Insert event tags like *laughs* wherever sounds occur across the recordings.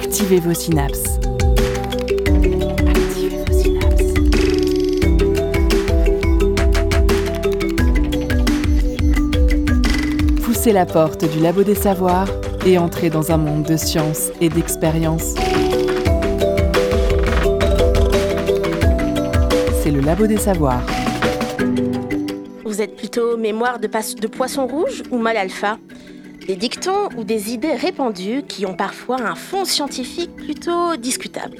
Activez vos synapses. Poussez la porte du labo des savoirs et entrez dans un monde de science et d'expérience. C'est le labo des savoirs. Vous êtes plutôt mémoire de, de poisson rouge ou mal alpha? Des dictons ou des idées répandues qui ont parfois un fond scientifique plutôt discutable.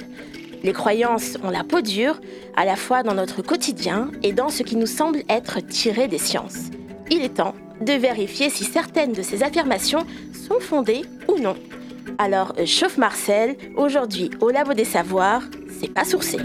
Les croyances ont la peau dure, à la fois dans notre quotidien et dans ce qui nous semble être tiré des sciences. Il est temps de vérifier si certaines de ces affirmations sont fondées ou non. Alors, chauffe Marcel, aujourd'hui au Labo des Savoirs, c'est pas sourcé.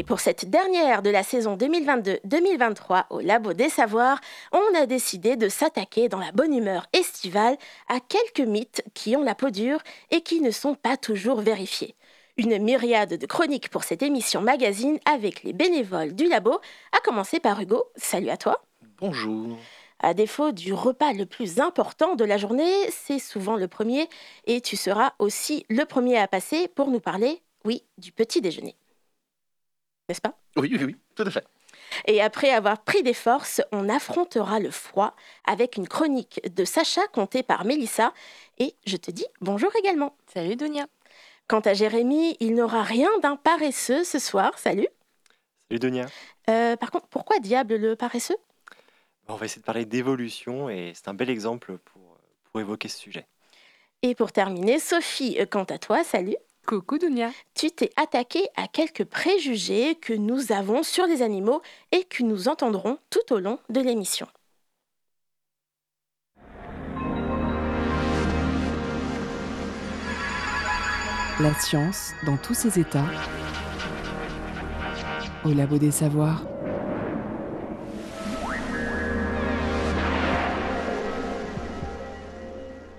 Et pour cette dernière de la saison 2022-2023 au Labo des Savoirs, on a décidé de s'attaquer dans la bonne humeur estivale à quelques mythes qui ont la peau dure et qui ne sont pas toujours vérifiés. Une myriade de chroniques pour cette émission magazine avec les bénévoles du labo, à commencer par Hugo. Salut à toi. Bonjour. À défaut du repas le plus important de la journée, c'est souvent le premier et tu seras aussi le premier à passer pour nous parler, oui, du petit déjeuner. N'est-ce pas? Oui, oui, oui, tout à fait. Et après avoir pris des forces, on affrontera le froid avec une chronique de Sacha contée par Mélissa. Et je te dis bonjour également. Salut Dunia. Quant à Jérémy, il n'aura rien d'un paresseux ce soir. Salut. Salut Donia. Euh, par contre, pourquoi diable le paresseux? On va essayer de parler d'évolution et c'est un bel exemple pour, pour évoquer ce sujet. Et pour terminer, Sophie, euh, quant à toi, salut. Coucou Dunia. Tu t'es attaqué à quelques préjugés que nous avons sur les animaux et que nous entendrons tout au long de l'émission. La science dans tous ses états. Au labo des savoirs.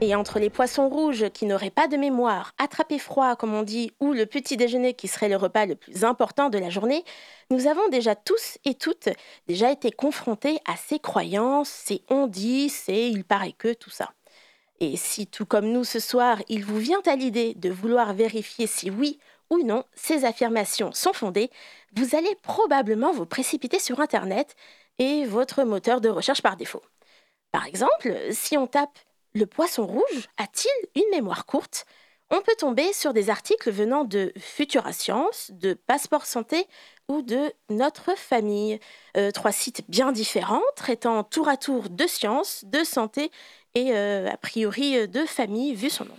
Et entre les poissons rouges qui n'auraient pas de mémoire, attraper froid comme on dit, ou le petit déjeuner qui serait le repas le plus important de la journée, nous avons déjà tous et toutes déjà été confrontés à ces croyances, ces on dit, ces il paraît que, tout ça. Et si tout comme nous ce soir, il vous vient à l'idée de vouloir vérifier si oui ou non ces affirmations sont fondées, vous allez probablement vous précipiter sur Internet et votre moteur de recherche par défaut. Par exemple, si on tape le poisson rouge a-t-il une mémoire courte? On peut tomber sur des articles venant de Futura Science, de Passeport Santé ou de Notre Famille. Euh, trois sites bien différents, traitant tour à tour de sciences, de santé et euh, a priori euh, de famille, vu son nom.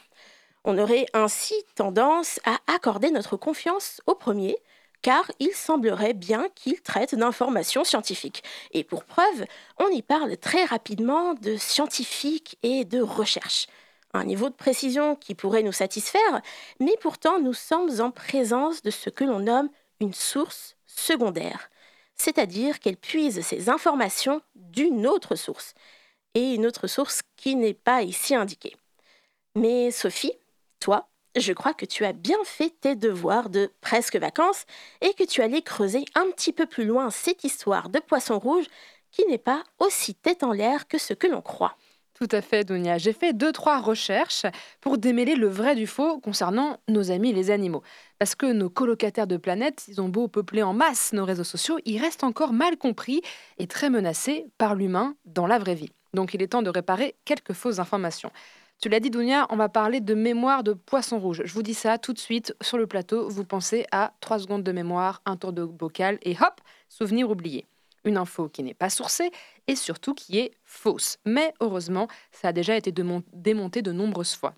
On aurait ainsi tendance à accorder notre confiance au premier, car il semblerait bien qu'il traite d'informations scientifiques. Et pour preuve, on y parle très rapidement de scientifique et de recherche. Un niveau de précision qui pourrait nous satisfaire, mais pourtant nous sommes en présence de ce que l'on nomme une source secondaire, c'est-à-dire qu'elle puise ses informations d'une autre source, et une autre source qui n'est pas ici indiquée. Mais Sophie, toi, je crois que tu as bien fait tes devoirs de presque vacances et que tu allais creuser un petit peu plus loin cette histoire de poisson rouge qui n'est pas aussi tête en l'air que ce que l'on croit. Tout à fait Dunia. J'ai fait deux trois recherches pour démêler le vrai du faux concernant nos amis les animaux. Parce que nos colocataires de planète, ils ont beau peupler en masse nos réseaux sociaux, ils restent encore mal compris et très menacés par l'humain dans la vraie vie. Donc il est temps de réparer quelques fausses informations. Tu l'as dit, Dounia, on va parler de mémoire de poisson rouge. Je vous dis ça tout de suite sur le plateau. Vous pensez à 3 secondes de mémoire, un tour de bocal et hop, souvenir oublié. Une info qui n'est pas sourcée et surtout qui est fausse. Mais heureusement, ça a déjà été démon- démonté de nombreuses fois.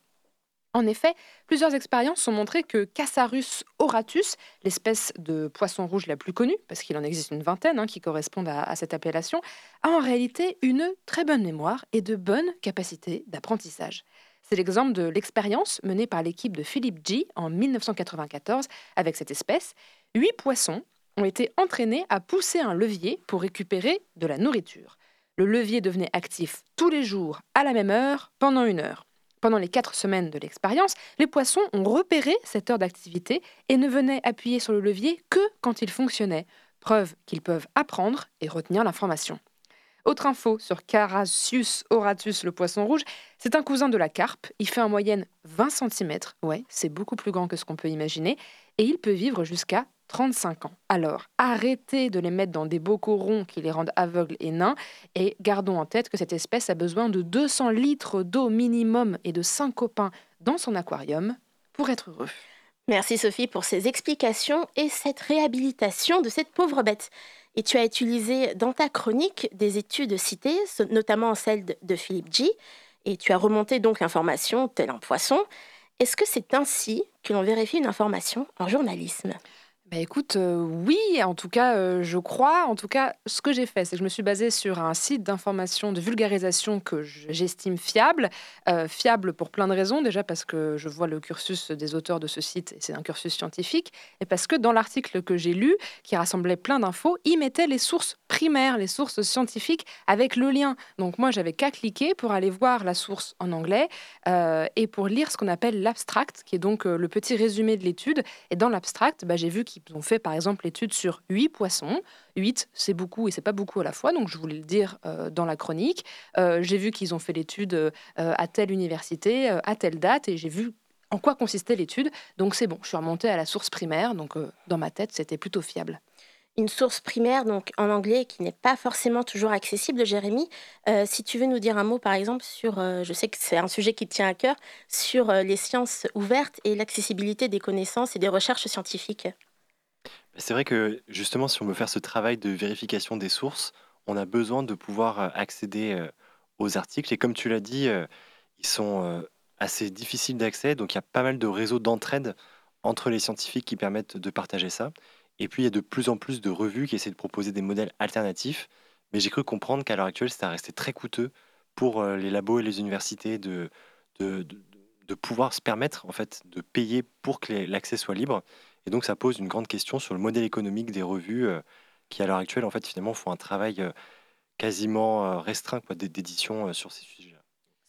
En effet, plusieurs expériences ont montré que Cassarus auratus, l'espèce de poisson rouge la plus connue, parce qu'il en existe une vingtaine hein, qui correspondent à, à cette appellation, a en réalité une très bonne mémoire et de bonnes capacités d'apprentissage. C'est l'exemple de l'expérience menée par l'équipe de Philippe G en 1994 avec cette espèce. Huit poissons ont été entraînés à pousser un levier pour récupérer de la nourriture. Le levier devenait actif tous les jours à la même heure pendant une heure. Pendant les quatre semaines de l'expérience, les poissons ont repéré cette heure d'activité et ne venaient appuyer sur le levier que quand il fonctionnait, preuve qu'ils peuvent apprendre et retenir l'information. Autre info sur Carassius auratus, le poisson rouge, c'est un cousin de la carpe. Il fait en moyenne 20 cm. Ouais, c'est beaucoup plus grand que ce qu'on peut imaginer. Et il peut vivre jusqu'à 35 ans. Alors, arrêtez de les mettre dans des bocaux ronds qui les rendent aveugles et nains, et gardons en tête que cette espèce a besoin de 200 litres d'eau minimum et de 5 copains dans son aquarium pour être heureux. Merci Sophie pour ces explications et cette réhabilitation de cette pauvre bête. Et tu as utilisé dans ta chronique des études citées, notamment celle de Philippe G, et tu as remonté donc l'information tel un poisson. Est-ce que c'est ainsi que l'on vérifie une information en journalisme? Bah, écoute, euh, oui, en tout cas, euh, je crois. En tout cas, ce que j'ai fait, c'est que je me suis basée sur un site d'information, de vulgarisation que j'estime fiable. Euh, fiable pour plein de raisons. Déjà parce que je vois le cursus des auteurs de ce site, et c'est un cursus scientifique. Et parce que dans l'article que j'ai lu, qui rassemblait plein d'infos, il mettait les sources primaires, les sources scientifiques, avec le lien. Donc moi, j'avais qu'à cliquer pour aller voir la source en anglais et pour lire ce qu'on appelle l'abstract, qui est donc le petit résumé de l'étude. Et dans l'abstract, bah, j'ai vu qu'il ont fait par exemple l'étude sur huit poissons. 8, c'est beaucoup et c'est pas beaucoup à la fois, donc je voulais le dire euh, dans la chronique. Euh, j'ai vu qu'ils ont fait l'étude euh, à telle université, à telle date, et j'ai vu en quoi consistait l'étude. Donc c'est bon, je suis remontée à la source primaire, donc dans ma tête, c'était plutôt fiable une source primaire, donc en anglais, qui n'est pas forcément toujours accessible, Jérémy. si tu veux nous dire un mot, par exemple, sur, je sais que c'est un sujet qui te tient à cœur, sur les sciences ouvertes et l'accessibilité des connaissances et des recherches scientifiques. C'est vrai que justement, si on veut faire ce travail de vérification des sources, on a besoin de pouvoir euh, accéder euh, aux articles. Et comme tu l'as dit, euh, ils sont assez difficiles d'accès. Donc il y a pas mal de réseaux d'entraide entre les scientifiques qui permettent de partager ça. Et puis il y a de plus en plus de revues qui essaient de proposer des modèles alternatifs. Mais j'ai cru comprendre qu'à l'heure actuelle, c'est resté très coûteux pour les labos et les universités de, de, de pouvoir se permettre en fait de payer pour que l'accès soit libre. Et donc, ça pose une grande question sur le modèle économique des revues euh, qui, à l'heure actuelle, en fait, finalement, font un travail euh, quasiment euh, restreint d'édition sur ces sujets.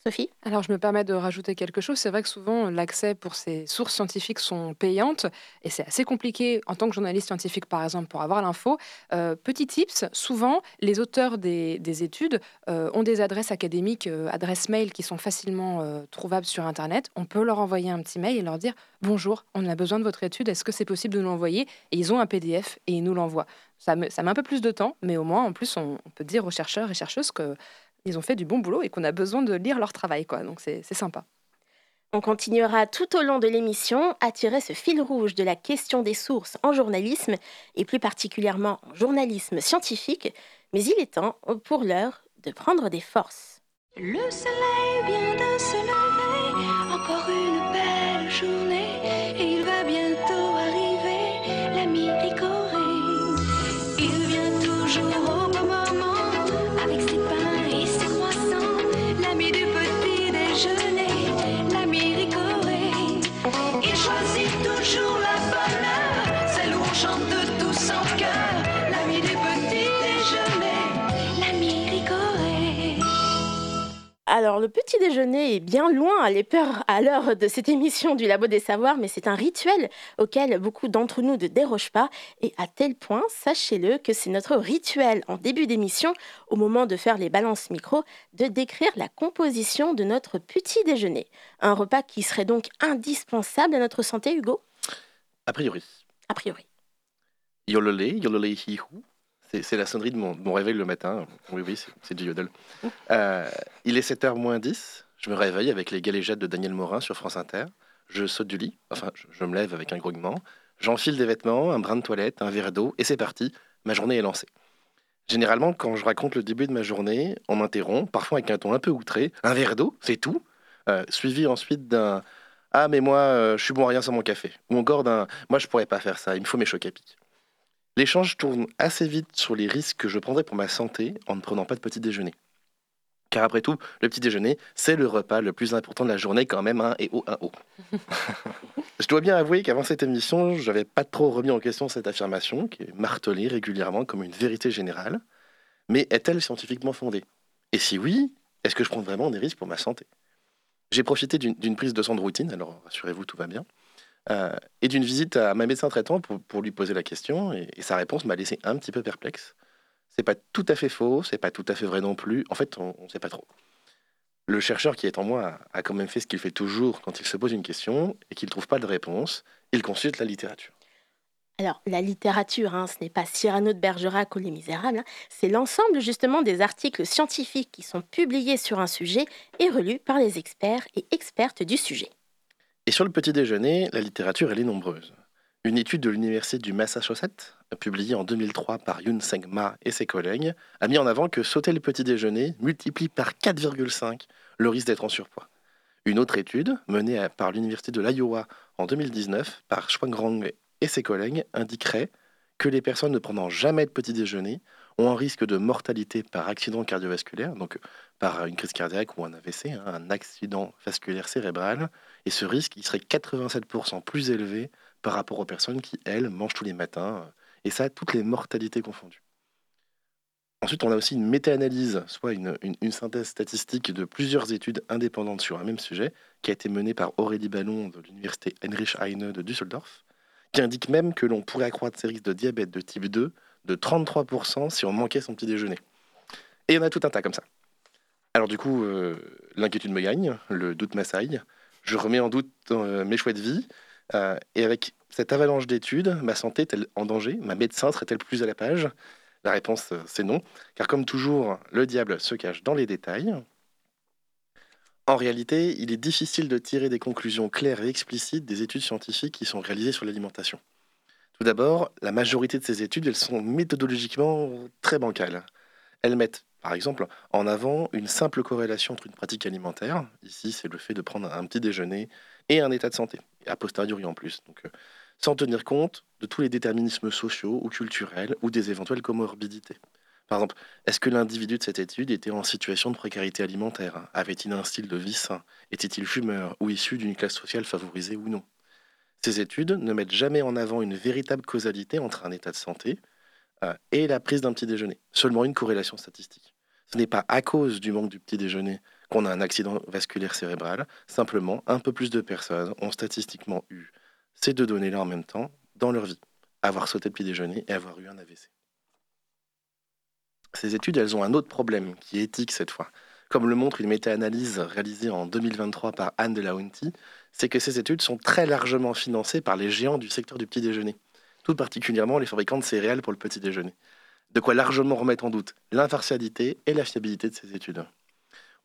Sophie? Alors, je me permets de rajouter quelque chose. C'est vrai que souvent, l'accès pour ces sources scientifiques sont payantes et c'est assez compliqué en tant que journaliste scientifique, par exemple, pour avoir l'info. Euh, petit tips, souvent, les auteurs des, études euh, ont des adresses académiques, euh, adresses mail qui sont facilement trouvables sur Internet. On peut leur envoyer un petit mail et leur dire Bonjour, on a besoin de votre étude, est-ce que c'est possible de nous l'envoyer? Et ils ont un PDF et ils nous l'envoient. Ça, ça met un peu plus de temps, mais au moins, en plus, on, on peut dire aux chercheurs et chercheuses que ils ont fait du bon boulot et qu'on a besoin de lire leur travail. Quoi. Donc c'est sympa. On continuera tout au long de l'émission à tirer ce fil rouge de la question des sources en journalisme et plus particulièrement en journalisme scientifique. Mais il est temps pour l'heure de prendre des forces. Le soleil vient de se lever, Alors, le petit déjeuner est bien loin à l'heure de cette émission du Labo des Savoirs, mais c'est un rituel auquel beaucoup d'entre nous ne dérogent pas. Et à tel point, sachez-le, que c'est notre rituel en début d'émission, au moment de faire les balances micro, de décrire la composition de notre petit déjeuner. Un repas qui serait donc indispensable à notre santé, Hugo? A priori. A priori. Yololé, yololé hihou. C'est la sonnerie de mon, réveil le matin. Oui, oui, c'est du yodel. Euh, il est 7h moins 10. Je me réveille avec les galéjettes de Daniel Morin sur France Inter. Je saute du lit. Enfin, je, me lève avec un grognement. J'enfile des vêtements, un brin de toilette, un verre d'eau, et c'est parti. Ma journée est lancée. Généralement, quand je raconte le début de ma journée, on m'interrompt, parfois avec un ton un peu outré. Un verre d'eau, c'est tout. Euh, suivi ensuite d'un Ah, mais moi, euh, je suis bon à rien sans mon café. Ou encore d'un Moi, je pourrais pas faire ça, il me faut mes chocs à pic. L'échange tourne assez vite sur les risques que je prendrais pour ma santé en ne prenant pas de petit déjeuner. Car après tout, le petit déjeuner, c'est le repas le plus important de la journée quand même, un et haut, un haut. *laughs* je dois bien avouer qu'avant cette émission, je n'avais pas trop remis en question cette affirmation, qui est martelée régulièrement comme une vérité générale. Mais est-elle scientifiquement fondée? Et si oui, est-ce que je prends vraiment des risques pour ma santé? J'ai profité d'une prise de sang de routine, alors rassurez-vous, tout va bien. Euh, et d'une visite à ma médecin traitant pour, lui poser la question. Et, sa réponse m'a laissé un petit peu perplexe. C'est pas tout à fait faux, c'est pas tout à fait vrai non plus. En fait, on ne sait pas trop. Le chercheur qui est en moi a quand même fait ce qu'il fait toujours quand il se pose une question et qu'il ne trouve pas de réponse. Il consulte la littérature. Alors, la littérature, hein, ce n'est pas Cyrano de Bergerac ou Les Misérables, hein. c'est l'ensemble justement des articles scientifiques qui sont publiés sur un sujet et relus par les experts et expertes du sujet. Et sur le petit déjeuner, la littérature, elle est nombreuse. Une étude de l'Université du Massachusetts, publiée en 2003 par Yun Seng Ma et ses collègues, a mis en avant que sauter le petit déjeuner multiplie par 4,5 le risque d'être en surpoids. Une autre étude, menée par l'Université de l'Iowa en 2019 par Rang et ses collègues, indiquerait que les personnes ne prenant jamais de petit déjeuner ont un risque de mortalité par accident cardiovasculaire, donc par une crise cardiaque ou un AVC, hein, un accident vasculaire cérébral, et ce risque il serait 87% plus élevé par rapport aux personnes qui, elles, mangent tous les matins, et ça, toutes les mortalités confondues. Ensuite, on a aussi une méta-analyse, soit une, synthèse statistique de plusieurs études indépendantes sur un même sujet, qui a été menée par Aurélie Ballon de l'université Heinrich Heine de Düsseldorf, qui indique même que l'on pourrait accroître ses risques de diabète de type 2 de 33% si on manquait son petit déjeuner. Et il y en a tout un tas comme ça. Alors du coup, euh, l'inquiétude me gagne, le doute m'assaille, je remets en doute euh, mes choix de vie, euh, et avec cette avalanche d'études, ma santé est-elle en danger? Ma médecin serait-elle plus à la page? La réponse, euh, c'est non, car comme toujours, le diable se cache dans les détails. En réalité, il est difficile de tirer des conclusions claires et explicites des études scientifiques qui sont réalisées sur l'alimentation. Tout d'abord, la majorité de ces études, elles sont méthodologiquement très bancales. Elles mettent, par exemple, en avant une simple corrélation entre une pratique alimentaire, ici c'est le fait de prendre un petit déjeuner, et un état de santé, a posteriori en plus. Euh, sans tenir compte de tous les déterminismes sociaux ou culturels ou des éventuelles comorbidités. Par exemple, est-ce que l'individu de cette étude était en situation de précarité alimentaire? Avait-il un style de vie sain? Était-il fumeur ou issu d'une classe sociale favorisée ou non? Ces études ne mettent jamais en avant une véritable causalité entre un état de santé euh, et la prise d'un petit déjeuner, seulement une corrélation statistique. Ce n'est pas à cause du manque du petit déjeuner qu'on a un accident vasculaire cérébral. Simplement, un peu plus de personnes ont statistiquement eu ces deux données-là en même temps dans leur vie. Avoir sauté le petit déjeuner et avoir eu un AVC. Ces études, elles ont un autre problème, qui est éthique cette fois. Comme le montre une méta-analyse réalisée en 2023 par Anne de Launty, c'est que ces études sont très largement financées par les géants du secteur du petit déjeuner, tout particulièrement les fabricants de céréales pour le petit déjeuner. De quoi largement remettre en doute l'impartialité et la fiabilité de ces études.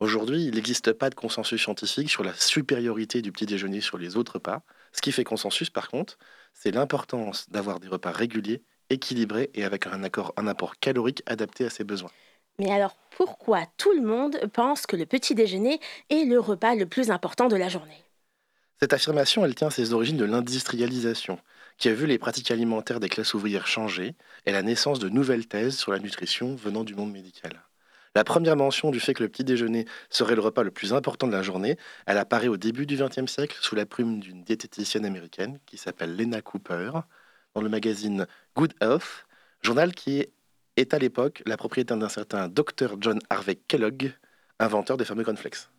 Aujourd'hui, il n'existe pas de consensus scientifique sur la supériorité du petit déjeuner sur les autres repas. Ce qui fait consensus, par contre, c'est l'importance d'avoir des repas réguliers, équilibrés et avec un, un apport calorique adapté à ses besoins. Mais alors, pourquoi tout le monde pense que le petit déjeuner est le repas le plus important de la journée? Cette affirmation, elle tient ses origines de l'industrialisation, qui a vu les pratiques alimentaires des classes ouvrières changer et la naissance de nouvelles thèses sur la nutrition venant du monde médical. La première mention du fait que le petit déjeuner serait le repas le plus important de la journée, elle apparaît au début du XXe siècle sous la plume d'une diététicienne américaine qui s'appelle Lena Cooper, dans le magazine Good Health, journal qui est à l'époque la propriété d'un certain Dr John Harvey Kellogg, inventeur des fameux cornflakes,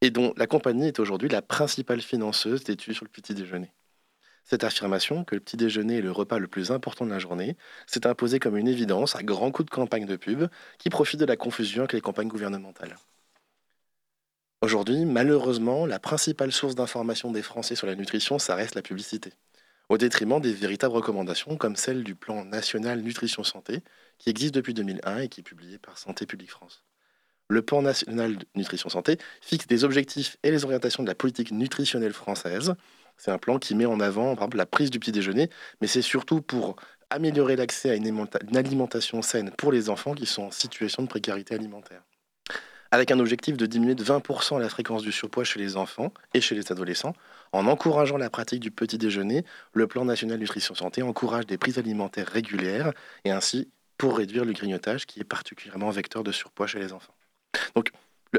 et dont la compagnie est aujourd'hui la principale financeuse d'études sur le petit déjeuner. Cette affirmation, que le petit déjeuner est le repas le plus important de la journée, s'est imposée comme une évidence à grands coups de campagne de pub qui profitent de la confusion avec les campagnes gouvernementales. Aujourd'hui, malheureusement, la principale source d'information des Français sur la nutrition, ça reste la publicité, au détriment des véritables recommandations comme celle du plan national nutrition santé, qui existe depuis 2001 et qui est publié par Santé publique France. Le plan national nutrition santé fixe des objectifs et les orientations de la politique nutritionnelle française, c'est un plan qui met en avant, la prise du petit déjeuner, mais c'est surtout pour améliorer l'accès à une alimentation saine pour les enfants qui sont en situation de précarité alimentaire. Avec un objectif de diminuer de 20% la fréquence du surpoids chez les enfants et chez les adolescents, en encourageant la pratique du petit déjeuner, le plan national nutrition santé encourage des prises alimentaires régulières et ainsi pour réduire le grignotage qui est particulièrement vecteur de surpoids chez les enfants. Donc,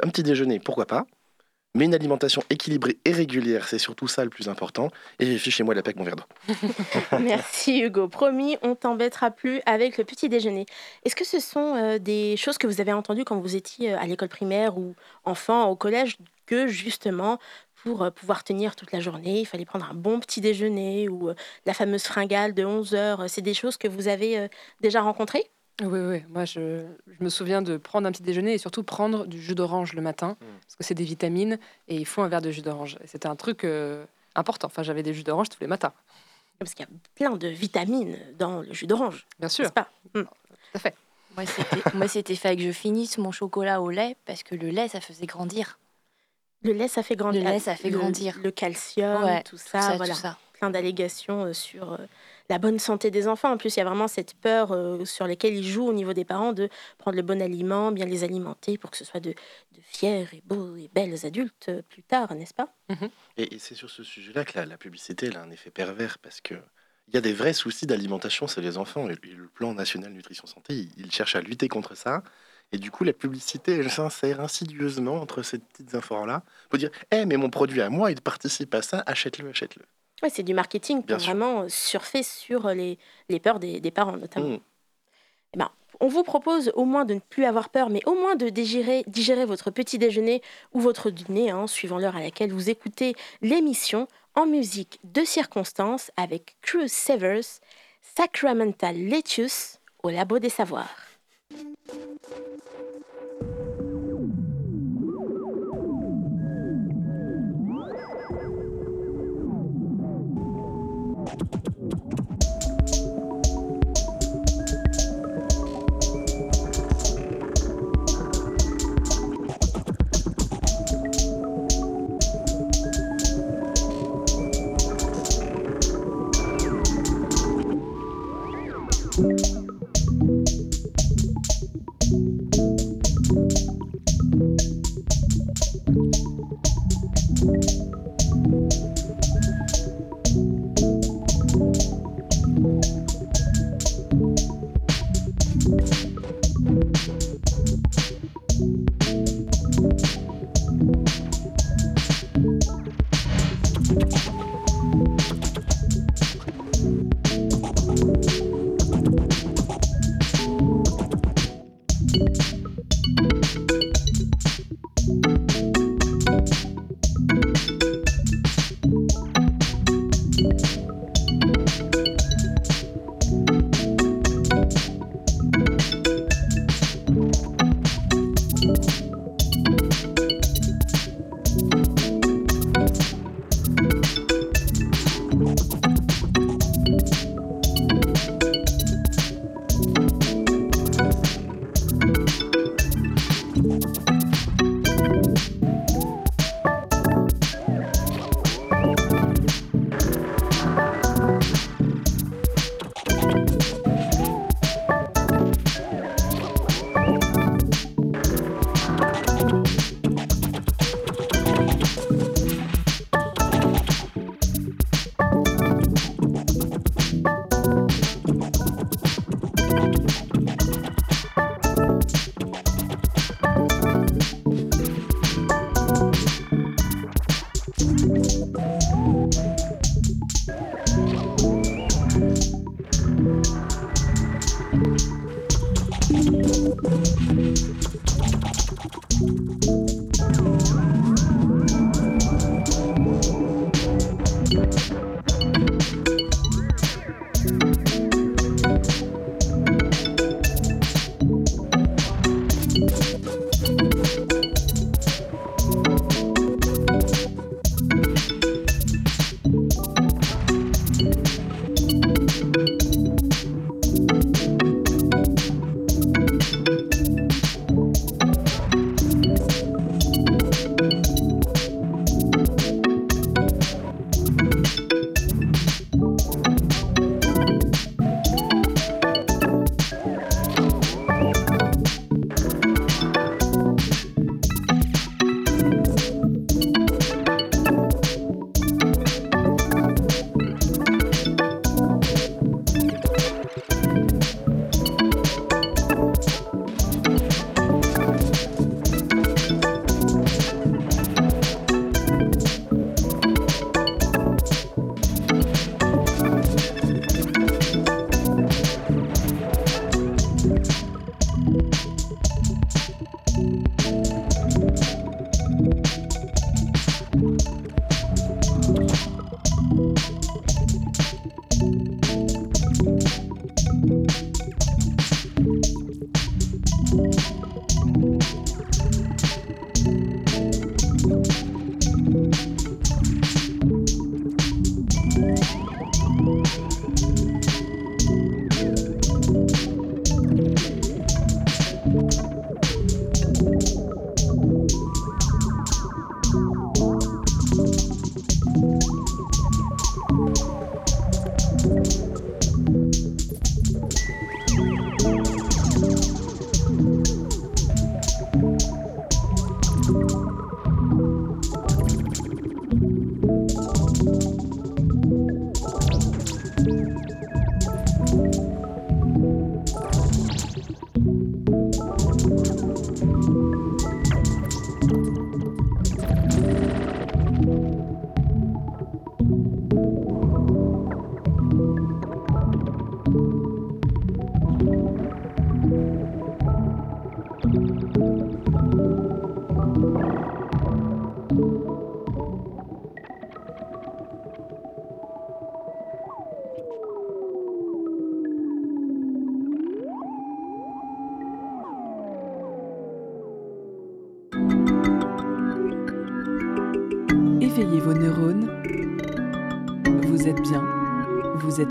un petit déjeuner, pourquoi pas mais une alimentation équilibrée et régulière, c'est surtout ça le plus important. Et fichez-moi la paix mon verre d'eau. *laughs* Merci Hugo. Promis, on t'embêtera plus avec le petit déjeuner. Est-ce que ce sont euh, des choses que vous avez entendues quand vous étiez euh, à l'école primaire ou enfant au collège que justement pour euh, pouvoir tenir toute la journée, il fallait prendre un bon petit déjeuner ou la fameuse fringale de 11 heures. C'est des choses que vous avez déjà rencontrées? Oui, oui. Moi, je, je me souviens de prendre un petit déjeuner et surtout prendre du jus d'orange le matin, Mm. parce que c'est des vitamines et il faut un verre de jus d'orange. C'était un truc euh, important. Enfin, j'avais des jus d'orange tous les matins, Parce qu'il y a plein de vitamines dans le jus d'orange, bien sûr. pas? Tout à fait. Moi, c'était, moi, c'était fait que je finisse mon chocolat au lait parce que le lait, ça faisait grandir. Le lait, ça fait grandir. Le lait, ça fait Le- grandir. Le calcium, Ouais, tout ça, Tout ça, voilà. tout ça. plein d'allégations euh, sur euh, la bonne santé des enfants. En plus, il y a vraiment cette peur euh, sur laquelle ils jouent au niveau des parents de prendre le bon aliment, bien les alimenter pour que ce soit de, de fiers et beaux et belles adultes euh, plus tard, n'est-ce pas? Et, et c'est sur ce sujet-là que la, la publicité elle a un effet pervers parce que il y a des vrais soucis d'alimentation chez les enfants. Et, le plan national nutrition santé, il, il cherche à lutter contre ça. Et du coup, la publicité, elle s'insère insidieusement entre ces petites infos-là pour dire Eh, mais mon produit à moi, il participe à ça, achète-le, achète-le. Ouais, c'est du marketing Bien pour sûr. vraiment euh, surfer sur euh, les, les peurs des, des parents, notamment. Mm. Eh ben, on vous propose au moins de ne plus avoir peur, mais au moins de digérer, digérer votre petit déjeuner ou votre dîner, hein, suivant l'heure à laquelle vous écoutez l'émission, en musique de circonstance avec Cruise Severs, Sacramental Lettuce au Labo des Savoirs.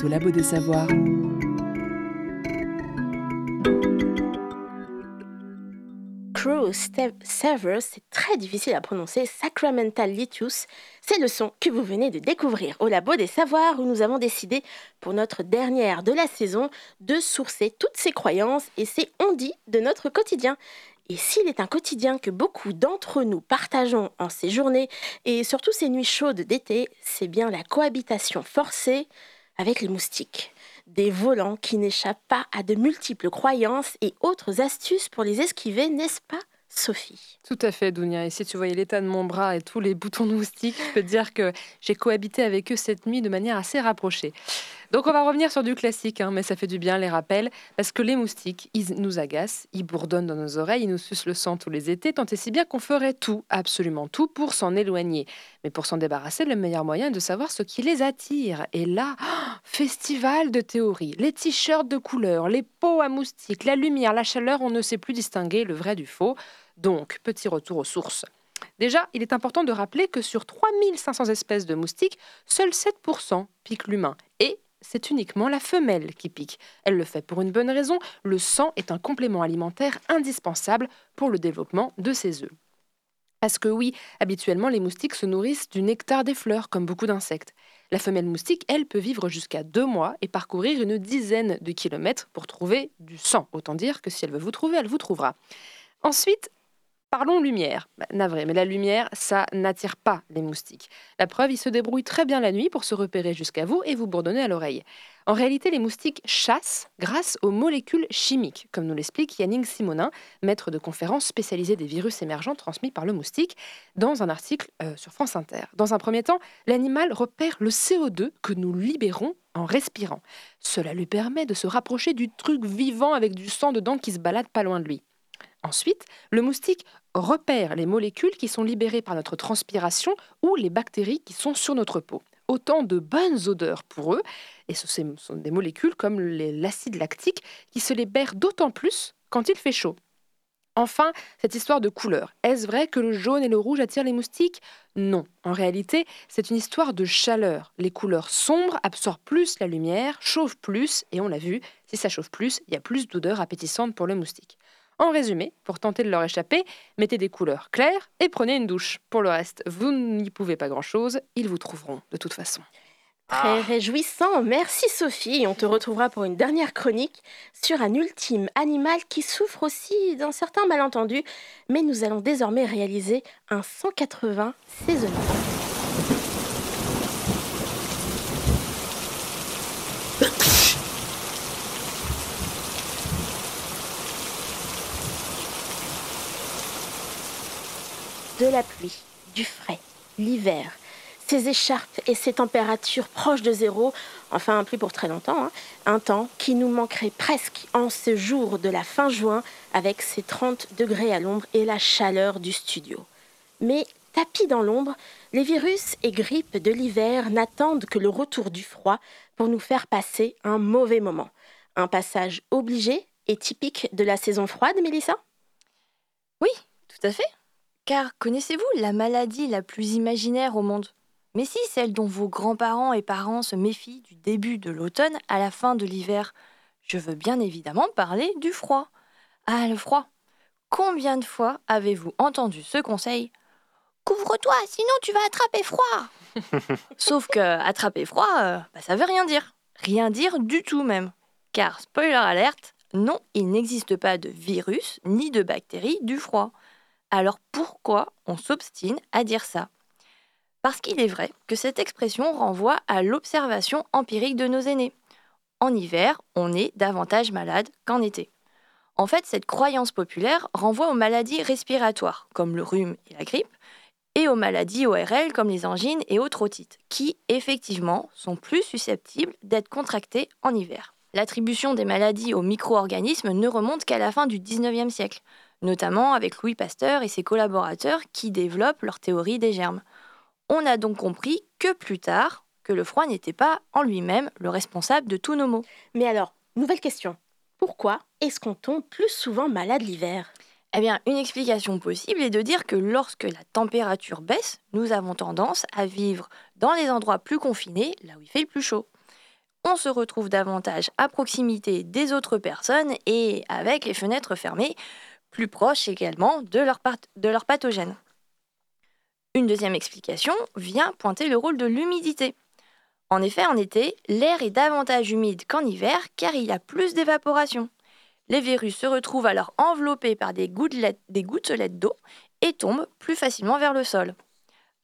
Au Labo des Savoirs. Crow Savers, c'est très difficile à prononcer, Sacramental Lithius, c'est le son que vous venez de découvrir au Labo des Savoirs où nous avons décidé, pour notre dernière de la saison, de sourcer toutes ces croyances et ces on-dit de notre quotidien. Et s'il est un quotidien que beaucoup d'entre nous partageons en ces journées et surtout ces nuits chaudes d'été, c'est bien la cohabitation forcée avec les moustiques. Des volants qui n'échappent pas à de multiples croyances et autres astuces pour les esquiver, n'est-ce pas Sophie? Tout à fait, Dounia. Et si tu voyais l'état de mon bras et tous les boutons de moustiques, je peux te dire que j'ai cohabité avec eux cette nuit de manière assez rapprochée. Donc on va revenir sur du classique, hein, mais ça fait du bien les rappels, parce que les moustiques, ils nous agacent, ils bourdonnent dans nos oreilles, ils nous sucent le sang tous les étés, tant et si bien qu'on ferait tout, absolument tout, pour s'en éloigner. Mais pour s'en débarrasser, le meilleur moyen est de savoir ce qui les attire. Et là, festival de théories, les t-shirts de couleur, les pots à moustiques, la lumière, la chaleur, on ne sait plus distinguer le vrai du faux. Donc, petit retour aux sources. Déjà, il est important de rappeler que sur 3500 espèces de moustiques, seuls 7% piquent l'humain. Et c'est uniquement la femelle qui pique. Elle le fait pour une bonne raison, le sang est un complément alimentaire indispensable pour le développement de ses œufs. Parce que oui, habituellement, les moustiques se nourrissent du nectar des fleurs, comme beaucoup d'insectes. La femelle moustique, elle, peut vivre jusqu'à deux mois et parcourir une dizaine de kilomètres pour trouver du sang. Autant dire que si elle veut vous trouver, elle vous trouvera. Ensuite, Parlons lumière. Bah, mais la lumière, ça n'attire pas les moustiques. La preuve, ils se débrouillent très bien la nuit pour se repérer jusqu'à vous et vous bourdonner à l'oreille. En réalité, les moustiques chassent grâce aux molécules chimiques, comme nous l'explique Yannick Simonin, maître de conférence spécialisé des virus émergents transmis par le moustique, dans un article euh, sur France Inter. Dans un premier temps, l'animal repère le CO2 que nous libérons en respirant. Cela lui permet de se rapprocher du truc vivant avec du sang dedans qui se balade pas loin de lui. Ensuite, le moustique repère les molécules qui sont libérées par notre transpiration ou les bactéries qui sont sur notre peau. Autant de bonnes odeurs pour eux, et ce sont des molécules comme l'acide lactique qui se libèrent d'autant plus quand il fait chaud. Enfin, cette histoire de couleur. Est-ce vrai que le jaune et le rouge attirent les moustiques? Non. En réalité, c'est une histoire de chaleur. Les couleurs sombres absorbent plus la lumière, chauffent plus, et on l'a vu, si ça chauffe plus, il y a plus d'odeurs appétissantes pour le moustique. En résumé, pour tenter de leur échapper, mettez des couleurs claires et prenez une douche. Pour le reste, vous n'y pouvez pas grand-chose, ils vous trouveront de toute façon. Très réjouissant, merci Sophie. On te retrouvera pour une dernière chronique sur un ultime animal qui souffre aussi d'un certain malentendu, mais nous allons désormais réaliser un 180 saisonnier. De la pluie, du frais, l'hiver, ces écharpes et ces températures proches de zéro, enfin plus pour très longtemps, hein, un temps qui nous manquerait presque en ce jour de la fin juin avec ses 30 degrés à l'ombre et la chaleur du studio. Mais tapis dans l'ombre, les virus et grippes de l'hiver n'attendent que le retour du froid pour nous faire passer un mauvais moment. Un passage obligé et typique de la saison froide, Mélissa? Oui, tout à fait. Car connaissez-vous la maladie la plus imaginaire au monde? Mais si celle dont vos grands-parents et parents se méfient du début de l'automne à la fin de l'hiver. Je veux bien évidemment parler du froid. Ah, le froid. Combien de fois avez-vous entendu ce conseil? Couvre-toi, sinon tu vas attraper froid. *laughs* Sauf que attraper froid, euh, bah, ça veut rien dire. Rien dire du tout même. Car, spoiler alerte, non, il n'existe pas de virus ni de bactéries du froid. Alors pourquoi on s'obstine à dire ça? Parce qu'il est vrai que cette expression renvoie à l'observation empirique de nos aînés. En hiver, on est davantage malade qu'en été. En fait, cette croyance populaire renvoie aux maladies respiratoires, comme le rhume et la grippe, et aux maladies ORL comme les angines et autres otites, qui effectivement sont plus susceptibles d'être contractées en hiver. L'attribution des maladies aux micro-organismes ne remonte qu'à la fin du 19e siècle, notamment avec Louis Pasteur et ses collaborateurs qui développent leur théorie des germes. On a donc compris que plus tard, que le froid n'était pas en lui-même le responsable de tous nos maux. Mais alors, nouvelle question. Pourquoi est-ce qu'on tombe plus souvent malade l'hiver? Eh bien, une explication possible est de dire que lorsque la température baisse, nous avons tendance à vivre dans les endroits plus confinés, là où il fait le plus chaud. On se retrouve davantage à proximité des autres personnes et avec les fenêtres fermées, plus proches également de leur pathogènes. Une deuxième explication vient pointer le rôle de l'humidité. En effet, en été, l'air est davantage humide qu'en hiver car il y a plus d'évaporation. Les virus se retrouvent alors enveloppés par des gouttelettes, d'eau et tombent plus facilement vers le sol.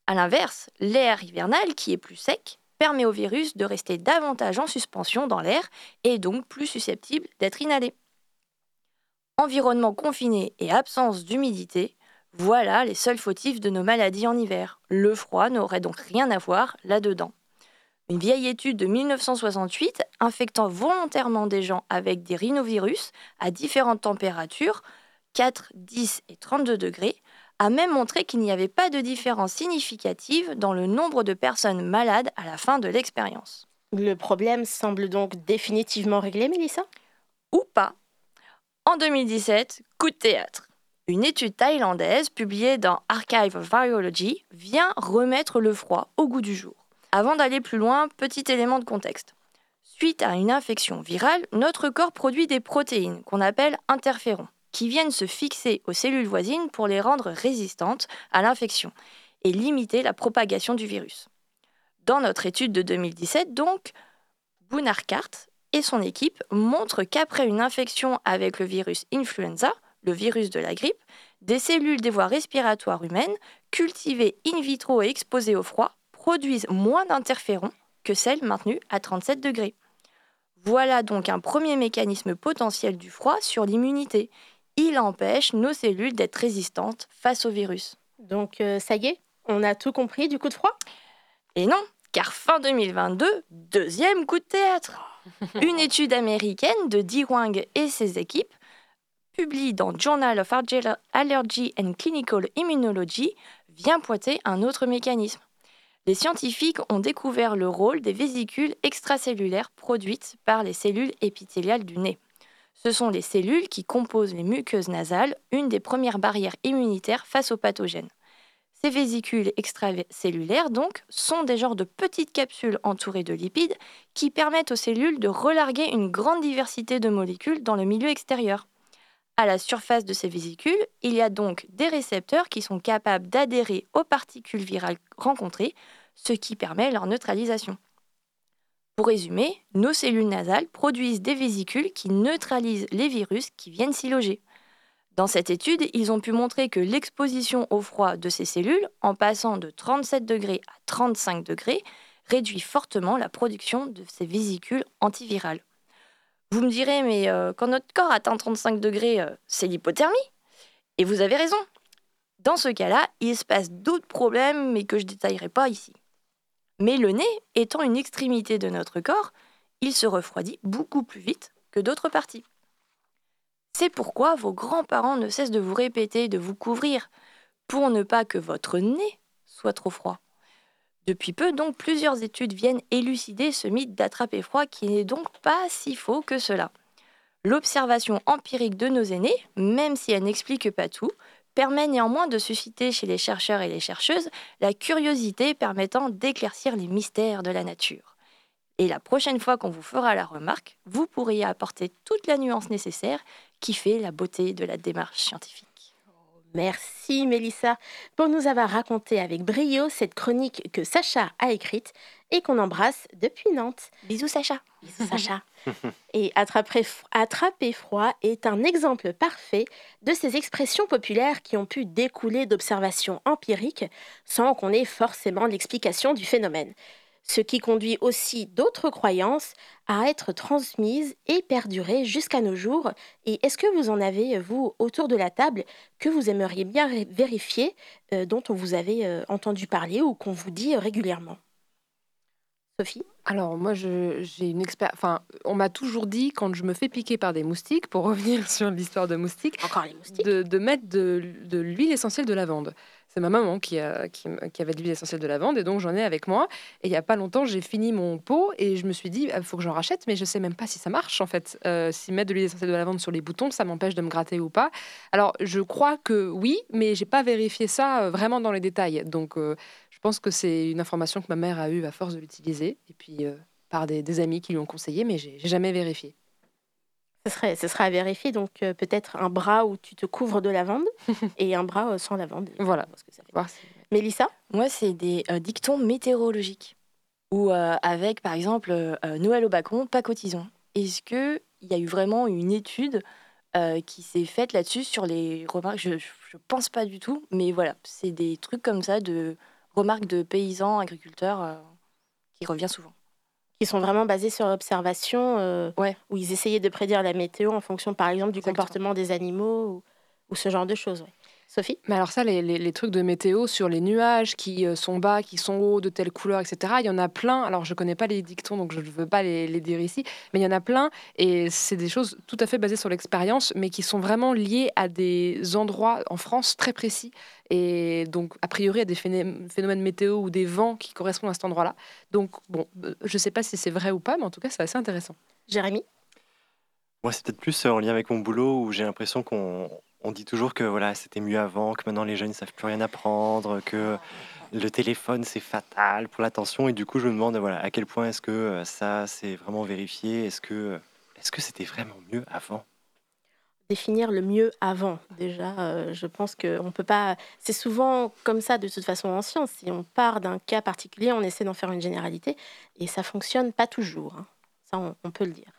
A l'inverse, l'air hivernal, qui est plus sec, permet au virus de rester davantage en suspension dans l'air et donc plus susceptible d'être inhalé. Environnement confiné et absence d'humidité, voilà les seuls fautifs de nos maladies en hiver. Le froid n'aurait donc rien à voir là-dedans. Une vieille étude de 1968, infectant volontairement des gens avec des rhinovirus à différentes températures, 4, 10 et 32 degrés, a même montré qu'il n'y avait pas de différence significative dans le nombre de personnes malades à la fin de l'expérience. Le problème semble donc définitivement réglé, Mélissa? Ou pas. En 2017, coup de théâtre. Une étude thaïlandaise publiée dans Archive of Virology vient remettre le froid au goût du jour. Avant d'aller plus loin, petit élément de contexte. Suite à une infection virale, notre corps produit des protéines qu'on appelle interférons qui viennent se fixer aux cellules voisines pour les rendre résistantes à l'infection et limiter la propagation du virus. Dans notre étude de 2017, donc, Bounarkart et son équipe montrent qu'après une infection avec le virus influenza, le virus de la grippe, des cellules des voies respiratoires humaines, cultivées in vitro et exposées au froid, produisent moins d'interférons que celles maintenues à 37 degrés. Voilà donc un premier mécanisme potentiel du froid sur l'immunité il empêche nos cellules d'être résistantes face au virus. Donc euh, ça y est, on a tout compris du coup de froid? Et non, car fin 2022, deuxième coup de théâtre. *laughs* Une étude américaine de Di Wang et ses équipes, publiée dans Journal of Allergy and Clinical Immunology, vient pointer un autre mécanisme. Les scientifiques ont découvert le rôle des vésicules extracellulaires produites par les cellules épithéliales du nez. Ce sont les cellules qui composent les muqueuses nasales, une des premières barrières immunitaires face aux pathogènes. Ces vésicules extracellulaires, donc, sont des genres de petites capsules entourées de lipides qui permettent aux cellules de relarguer une grande diversité de molécules dans le milieu extérieur. À la surface de ces vésicules, il y a donc des récepteurs qui sont capables d'adhérer aux particules virales rencontrées, ce qui permet leur neutralisation. Pour résumer, nos cellules nasales produisent des vésicules qui neutralisent les virus qui viennent s'y loger. Dans cette étude, ils ont pu montrer que l'exposition au froid de ces cellules, en passant de 37 degrés à 35 degrés, réduit fortement la production de ces vésicules antivirales. Vous me direz, mais euh, quand notre corps atteint 35 degrés, euh, c'est l'hypothermie? Et vous avez raison. Dans ce cas-là, il se passe d'autres problèmes, mais que je ne détaillerai pas ici. Mais le nez étant une extrémité de notre corps, il se refroidit beaucoup plus vite que d'autres parties. C'est pourquoi vos grands-parents ne cessent de vous répéter de vous couvrir pour ne pas que votre nez soit trop froid. Depuis peu, donc, plusieurs études viennent élucider ce mythe d'attraper froid qui n'est donc pas si faux que cela. L'observation empirique de nos aînés, même si elle n'explique pas tout, permet néanmoins de susciter chez les chercheurs et les chercheuses la curiosité permettant d'éclaircir les mystères de la nature. Et la prochaine fois qu'on vous fera la remarque, vous pourriez apporter toute la nuance nécessaire qui fait la beauté de la démarche scientifique. Merci Mélissa pour nous avoir raconté avec brio cette chronique que Sacha a écrite et qu'on embrasse depuis Nantes. Bisous Sacha. Bisous Sacha. *laughs* et attraper, attraper froid est un exemple parfait de ces expressions populaires qui ont pu découler d'observations empiriques sans qu'on ait forcément l'explication du phénomène. Ce qui conduit aussi d'autres croyances à être transmises et perdurer jusqu'à nos jours. Et est-ce que vous en avez, vous, autour de la table, que vous aimeriez bien vérifier, euh, dont on vous avait euh, entendu parler ou qu'on vous dit régulièrement? Sophie? Alors moi, j'ai une expérience. Enfin, on m'a toujours dit quand je me fais piquer par des moustiques, pour *laughs* revenir sur l'histoire de moustiques, Encore les moustiques? de, de mettre de, de l'huile essentielle de lavande. C'est ma maman qui, avait de l'huile essentielle de lavande et donc j'en ai avec moi. Et il n'y a pas longtemps, j'ai fini mon pot et je me suis dit, il faut que j'en rachète, mais je sais même pas si ça marche en fait. Euh, si mettre de l'huile essentielle de lavande sur les boutons, ça m'empêche de me gratter ou pas. Alors je crois que oui, mais j'ai pas vérifié ça euh, vraiment dans les détails. Donc euh, je pense que c'est une information que ma mère a eue à force de l'utiliser et puis euh, par des, des amis qui lui ont conseillé, mais j'ai jamais vérifié. Ce serait, ce serait à vérifier, donc euh, peut-être un bras où tu te couvres de lavande *laughs* et un bras euh, sans lavande. Voilà. Voir ce que ça fait. Voir si- Mélissa Moi, c'est des euh, dictons météorologiques. Ou euh, avec, par exemple, euh, Noël au bacon, pas cotisons. Est-ce qu'il y a eu vraiment une étude euh, qui s'est faite là-dessus sur les remarques? Je ne pense pas du tout, mais voilà, c'est des trucs comme ça, de remarques de paysans, agriculteurs, euh, qui revient souvent. Qui sont vraiment basés sur l'observation, euh, Ouais. où ils essayaient de prédire la météo en fonction, par exemple, du Exactement. comportement des animaux ou, ou ce genre de choses. ouais. Sophie? Mais alors ça, les, les- les trucs de météo sur les nuages qui euh, sont bas, qui sont hauts, de telle couleur, etc., il y en a plein. Alors je connais pas les dictons, donc je ne veux pas les, les dire ici, mais il y en a plein, et c'est des choses tout à fait basées sur l'expérience, mais qui sont vraiment liées à des endroits en France très précis, et donc a priori à des phénomènes, météo ou des vents qui correspondent à cet endroit-là. Donc bon, euh, je sais pas si c'est vrai ou pas, mais en tout cas c'est assez intéressant. Jérémy? Moi, c'est peut-être plus euh, en lien avec mon boulot où j'ai l'impression qu'on on dit toujours que voilà, c'était mieux avant, que maintenant les jeunes ne savent plus rien apprendre, que le téléphone c'est fatal pour l'attention. Et du coup, je me demande voilà, à quel point est-ce que euh, ça c'est vraiment vérifié? Est-ce que est-ce que c'était vraiment mieux avant? Définir le mieux avant déjà euh, je pense que on peut pas c'est souvent comme ça de toute façon en science. Si on part d'un cas particulier on essaie d'en faire une généralité et ça fonctionne pas toujours hein. ça on, on peut le dire.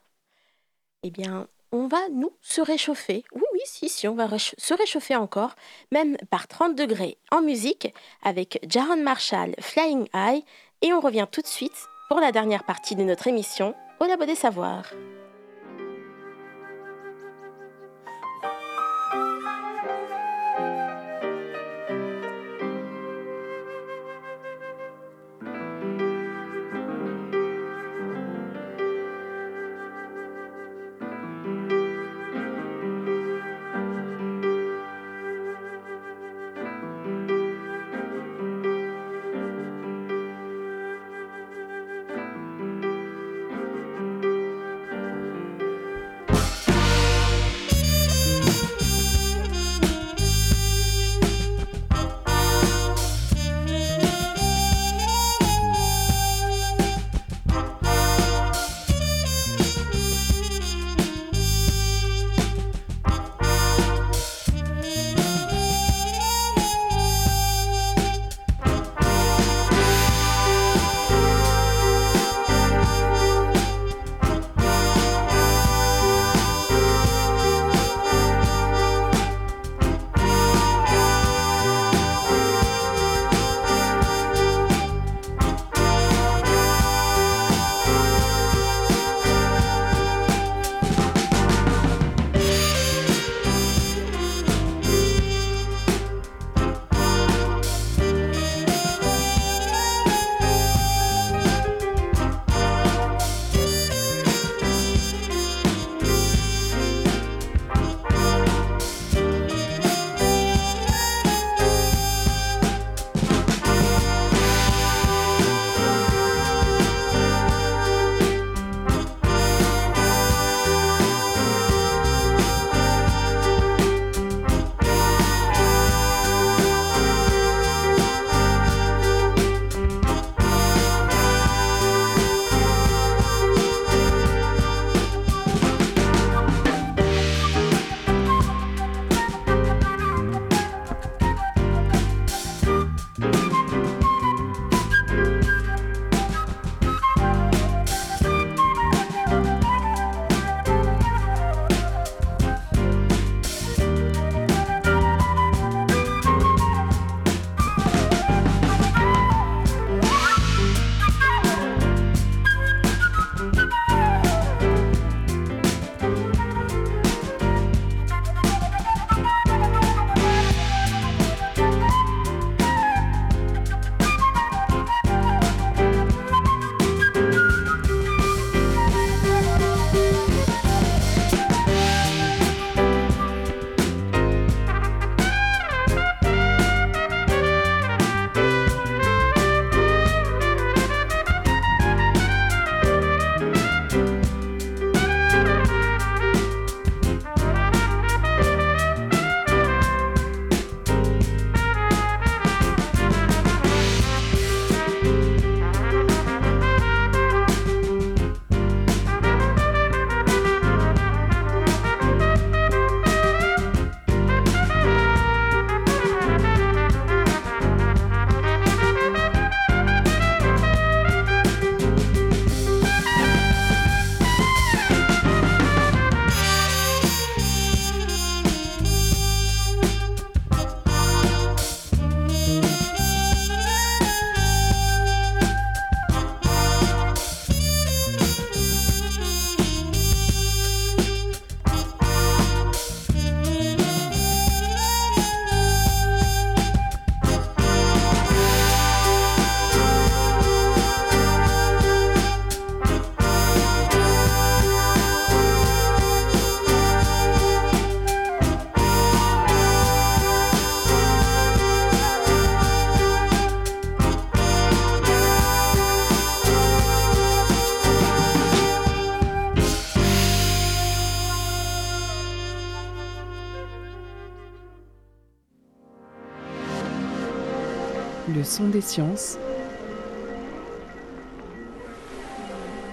Eh bien on va nous se réchauffer. Oui oui si si on va se réchauffer encore même par 30 degrés. En musique avec Jaron Marshall Flying High et on revient tout de suite pour la dernière partie de notre émission au Labo des Savoirs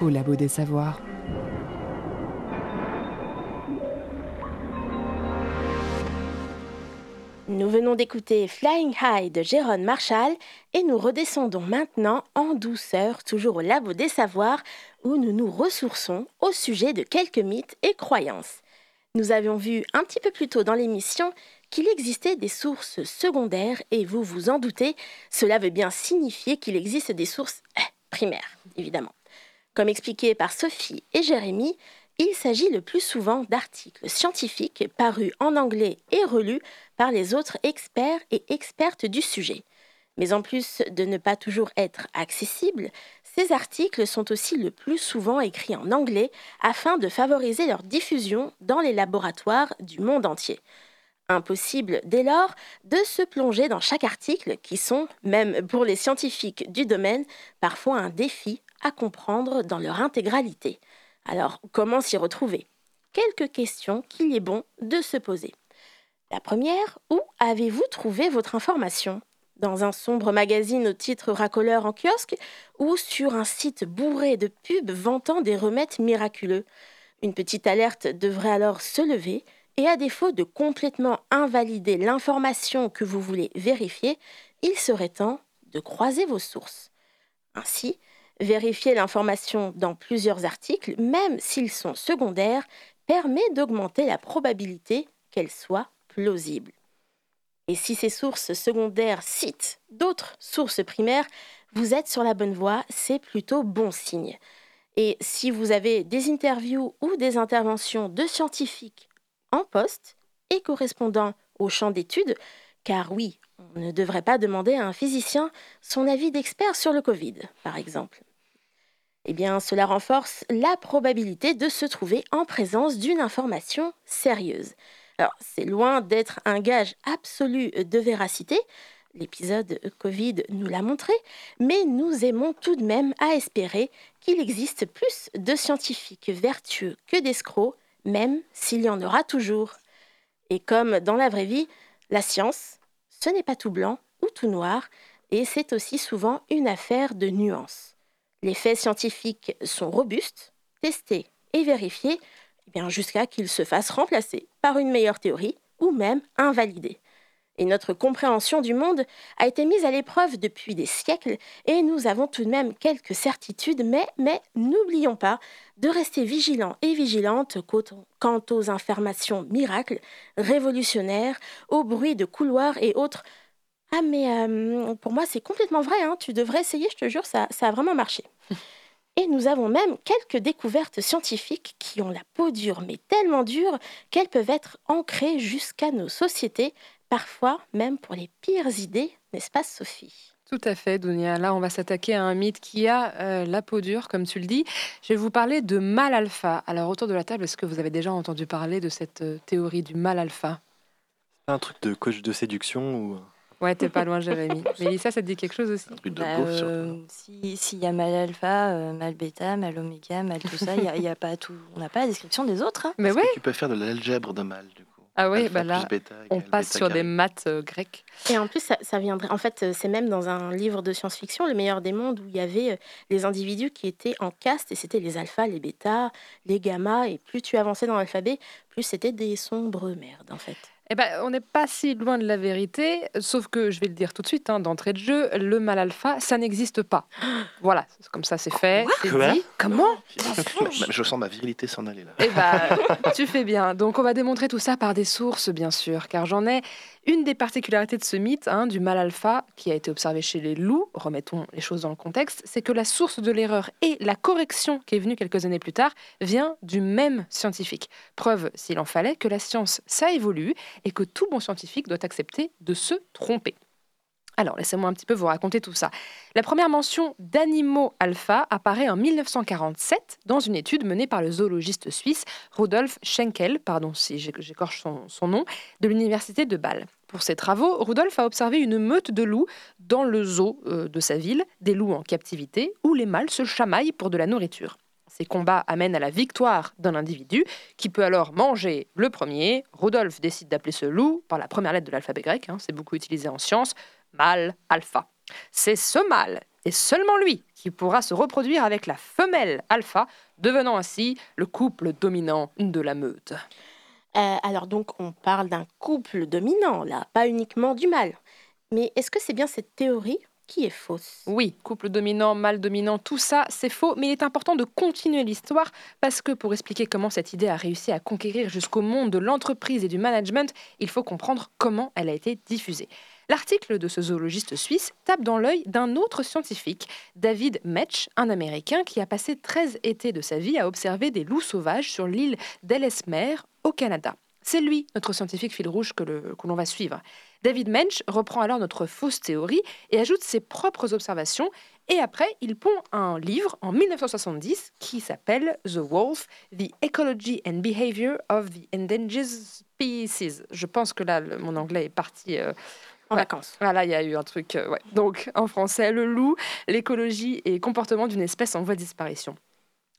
au labo des savoirs. Nous venons d'écouter Flying High de Jérôme Marshall et nous redescendons maintenant en douceur, toujours au Labo des Savoirs, où nous nous ressourçons au sujet de quelques mythes et croyances. Nous avions vu un petit peu plus tôt dans l'émission qu'il existait des sources secondaires et vous vous en doutez, cela veut bien signifier qu'il existe des sources euh, primaires, évidemment. Comme expliqué par Sophie et Jérémy, il s'agit le plus souvent d'articles scientifiques parus en anglais et relus par les autres experts et expertes du sujet. Mais en plus de ne pas toujours être accessibles, ces articles sont aussi le plus souvent écrits en anglais afin de favoriser leur diffusion dans les laboratoires du monde entier. Impossible dès lors de se plonger dans chaque article qui sont, même pour les scientifiques du domaine, parfois un défi à comprendre dans leur intégralité. Alors, comment s'y retrouver? Quelques questions qu'il est bon de se poser. La première, où avez-vous trouvé votre information? Dans un sombre magazine au titre racoleur en kiosque ou sur un site bourré de pubs vantant des remèdes miraculeux? Une petite alerte devrait alors se lever et à défaut de complètement invalider l'information que vous voulez vérifier, il serait temps de croiser vos sources. Ainsi, Vérifier l'information dans plusieurs articles, même s'ils sont secondaires, permet d'augmenter la probabilité qu'elle soit plausible. Et si ces sources secondaires citent d'autres sources primaires, vous êtes sur la bonne voie, c'est plutôt bon signe. Et si vous avez des interviews ou des interventions de scientifiques en poste et correspondant au champ d'études, car oui, on ne devrait pas demander à un physicien son avis d'expert sur le Covid, par exemple. Eh bien, cela renforce la probabilité de se trouver en présence d'une information sérieuse. Alors, c'est loin d'être un gage absolu de véracité, l'épisode Covid nous l'a montré, mais nous aimons tout de même à espérer qu'il existe plus de scientifiques vertueux que d'escrocs, même s'il y en aura toujours. Et comme dans la vraie vie, la science, ce n'est pas tout blanc ou tout noir, et c'est aussi souvent une affaire de nuances. Les faits scientifiques sont robustes, testés et vérifiés, eh jusqu'à qu'ils se fassent remplacer par une meilleure théorie ou même invalidés. Et notre compréhension du monde a été mise à l'épreuve depuis des siècles et nous avons tout de même quelques certitudes, mais, mais n'oublions pas de rester vigilants et vigilantes quant aux informations miracles, révolutionnaires, aux bruits de couloirs et autres. Ah mais euh, pour moi c'est complètement vrai, hein. tu devrais essayer, je te jure, ça, ça a vraiment marché. *laughs* Et nous avons même quelques découvertes scientifiques qui ont la peau dure, mais tellement dure qu'elles peuvent être ancrées jusqu'à nos sociétés, parfois même pour les pires idées, n'est-ce pas Sophie? Tout à fait, Dunia. Là, on va s'attaquer à un mythe qui a euh, la peau dure, comme tu le dis. Je vais vous parler de mal alpha. Alors, autour de la table, est-ce que vous avez déjà entendu parler de cette euh, théorie du mal alpha Un truc de coach de séduction ou *laughs* Ouais, t'es pas loin, Jérémy. *laughs* Mélissa, ça te dit quelque chose aussi? Un truc de Bah, euh, si- y a mal alpha, euh, mal bêta, mal oméga, mal tout ça, il y a, y a pas tout. On n'a pas la description des autres. hein. Mais ouais. que tu peux faire de l'algèbre de mal, du coup? Ah oui, Alpha bah là, bêta on passe sur des maths euh, grecques. Et en plus, ça, ça viendrait. En fait, euh, c'est même dans un livre de science-fiction, Le meilleur des mondes, où il y avait euh, les individus qui étaient en caste, et c'était les alphas, les bêtas, les gammas, et plus tu avançais dans l'alphabet, plus c'était des sombres merdes, en fait. Eh ben, on n'est pas si loin de la vérité, sauf que je vais le dire tout de suite, hein, d'entrée de jeu, le mal alpha, ça n'existe pas. *gasps* Voilà, comme ça, c'est fait, c'est Quoi dit. Comment Je sens ma virilité s'en aller là. Eh ben, tu fais bien. Donc, on va démontrer tout ça par des sources, bien sûr, car j'en ai une des particularités de ce mythe hein, du mal alpha qui a été observé chez les loups. Remettons les choses dans le contexte, c'est que la source de l'erreur et la correction qui est venue quelques années plus tard vient du même scientifique. Preuve, s'il en fallait, que la science, ça évolue et que tout bon scientifique doit accepter de se tromper. Alors, laissez-moi un petit peu vous raconter tout ça. La première mention d'animaux alpha apparaît en 1947 dans une étude menée par le zoologiste suisse Rudolf Schenkel, pardon si j'éc- j'écorche son, nom, de l'université de Bâle. Pour ses travaux, Rudolf a observé une meute de loups dans le zoo euh, de sa ville, des loups en captivité, où les mâles se chamaillent pour de la nourriture. Ces combats amènent à la victoire d'un individu qui peut alors manger le premier. Rudolf décide d'appeler ce loup par la première lettre de l'alphabet grec, hein, c'est beaucoup utilisé en sciences, mâle alpha. C'est ce mâle, et seulement lui, qui pourra se reproduire avec la femelle alpha, devenant ainsi le couple dominant de la meute. Euh, alors donc on parle d'un couple dominant, là, pas uniquement du mâle. Mais est-ce que c'est bien cette théorie qui est fausse? Oui, couple dominant, mâle dominant, tout ça, c'est faux, mais il est important de continuer l'histoire parce que pour expliquer comment cette idée a réussi à conquérir jusqu'au monde de l'entreprise et du management, il faut comprendre comment elle a été diffusée. L'article de ce zoologiste suisse tape dans l'œil d'un autre scientifique, David Metch, un Américain qui a passé 13 étés de sa vie à observer des loups sauvages sur l'île d'Ellesmere au Canada. C'est lui, notre scientifique fil rouge que l'on va suivre. David Mensch reprend alors notre fausse théorie et ajoute ses propres observations. Et après, il pond un livre en 1970 qui s'appelle The Wolf, The Ecology and Behavior of the Endangered Species. Je pense que là, mon anglais est parti. euh, En Ouais. vacances. voilà, il y a eu un truc. euh, ouais. Donc, en français, le loup, l'écologie et comportement d'une espèce en voie de disparition.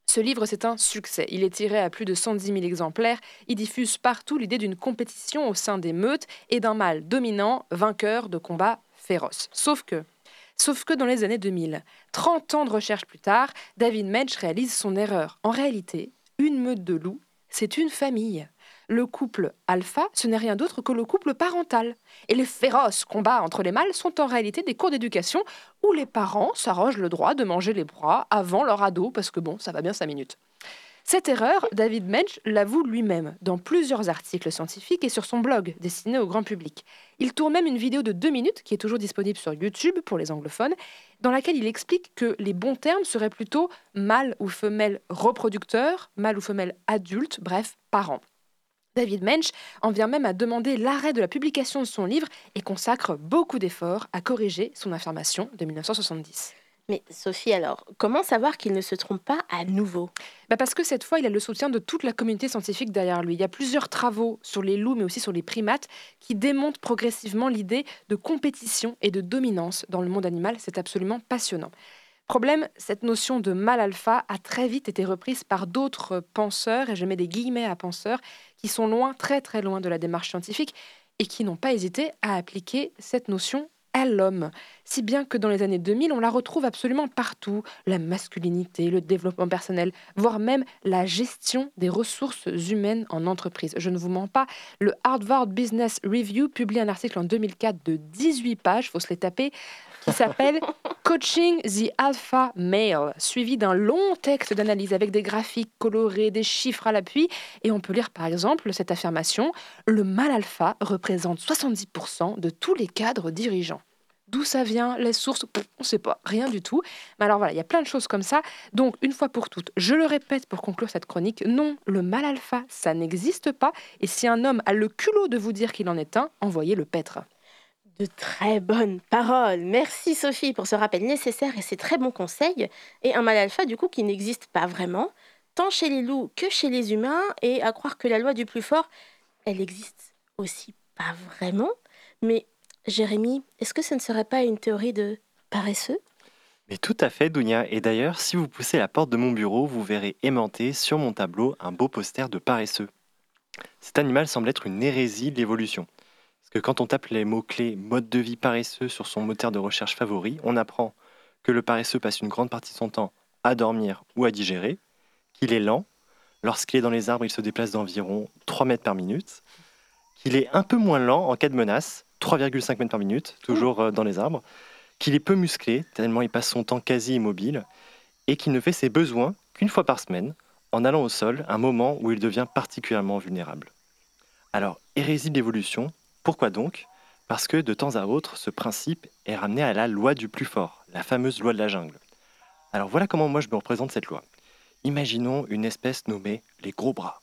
Ce livre, c'est un succès. Il est tiré à plus de 110 000 exemplaires. Il diffuse partout l'idée d'une compétition au sein des meutes et d'un mâle dominant, vainqueur de combats féroces. Sauf que, sauf que dans les années 2000, 30 ans de recherche plus tard, David Mensch réalise son erreur. En réalité, une meute de loups, c'est une famille. Le couple alpha, ce n'est rien d'autre que le couple parental. Et les féroces combats entre les mâles sont en réalité des cours d'éducation où les parents s'arrogent le droit de manger les bras avant leur ado parce que bon, ça va bien 5 minutes. Cette erreur, David Mensch l'avoue lui-même dans plusieurs articles scientifiques et sur son blog destiné au grand public. Il tourne même une vidéo de deux minutes qui est toujours disponible sur YouTube pour les anglophones, dans laquelle il explique que les bons termes seraient plutôt mâle ou femelle reproducteur, mâle ou femelle adulte, bref, parent. David Mensch en vient même à demander l'arrêt de la publication de son livre et consacre beaucoup d'efforts à corriger son affirmation de 1970. Mais Sophie, alors, comment savoir qu'il ne se trompe pas à nouveau? Bah parce que cette fois, il a le soutien de toute la communauté scientifique derrière lui. Il y a plusieurs travaux sur les loups, mais aussi sur les primates, qui démontrent progressivement l'idée de compétition et de dominance dans le monde animal. C'est absolument passionnant. Problème, cette notion de mâle alpha a très vite été reprise par d'autres penseurs, et je mets des guillemets à penseurs, qui sont loin, très très loin de la démarche scientifique, et qui n'ont pas hésité à appliquer cette notion à l'homme. Si bien que dans les années 2000, on la retrouve absolument partout. La masculinité, le développement personnel, voire même la gestion des ressources humaines en entreprise. Je ne vous mens pas, le Harvard Business Review publie un article en 2004 de 18 pages, faut se les taper, qui s'appelle Coaching the Alpha Male, suivi d'un long texte d'analyse avec des graphiques colorés, des chiffres à l'appui. Et on peut lire par exemple cette affirmation Le mâle alpha représente 70% de tous les cadres dirigeants. D'où ça vient, les sources, on ne sait pas, rien du tout. Mais alors voilà, il y a plein de choses comme ça. Donc, une fois pour toutes, je le répète pour conclure cette chronique, non, le mâle alpha, ça n'existe pas. Et si un homme a le culot de vous dire qu'il en est un, envoyez le paître. De très bonnes paroles. Merci Sophie pour ce rappel nécessaire et ces très bons conseils. Et un mâle alpha, du coup, qui n'existe pas vraiment, tant chez les loups que chez les humains, et à croire que la loi du plus fort, elle existe aussi pas vraiment. Mais Jérémy, est-ce que ce ne serait pas une théorie de paresseux? Mais tout à fait, Dounia. Et d'ailleurs, si vous poussez la porte de mon bureau, vous verrez aimanté sur mon tableau un beau poster de paresseux. Cet animal semble être une hérésie de l'évolution. Quand on tape les mots-clés mode de vie paresseux sur son moteur de recherche favori, on apprend que le paresseux passe une grande partie de son temps à dormir ou à digérer, qu'il est lent. Lorsqu'il est dans les arbres, il se déplace d'environ 3 mètres par minute, qu'il est un peu moins lent en cas de menace, 3,5 mètres par minute, toujours euh, dans les arbres, qu'il est peu musclé, tellement il passe son temps quasi immobile, et qu'il ne fait ses besoins qu'une fois par semaine, en allant au sol, un moment où il devient particulièrement vulnérable. Alors, hérésie d'évolution, pourquoi donc? Parce que de temps à autre, ce principe est ramené à la loi du plus fort, la fameuse loi de la jungle. Alors voilà comment moi je me représente cette loi. Imaginons une espèce nommée les gros bras.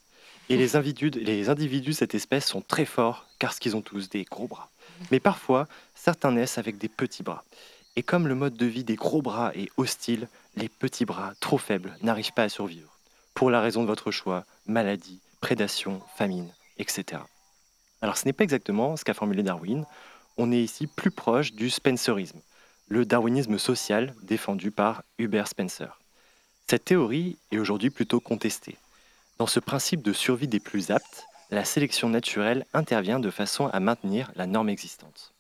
Et les individus, les individus de cette espèce sont très forts car qu'ils ont tous des gros bras. Mais parfois, certains naissent avec des petits bras. Et comme le mode de vie des gros bras est hostile, les petits bras, trop faibles, n'arrivent pas à survivre. Pour la raison de votre choix, maladie, prédation, famine, etc. Alors ce n'est pas exactement ce qu'a formulé Darwin. On est ici plus proche du spencerisme, le darwinisme social défendu par Hubert Spencer. Cette théorie est aujourd'hui plutôt contestée. Dans ce principe de survie des plus aptes, la sélection naturelle intervient de façon à maintenir la norme existante.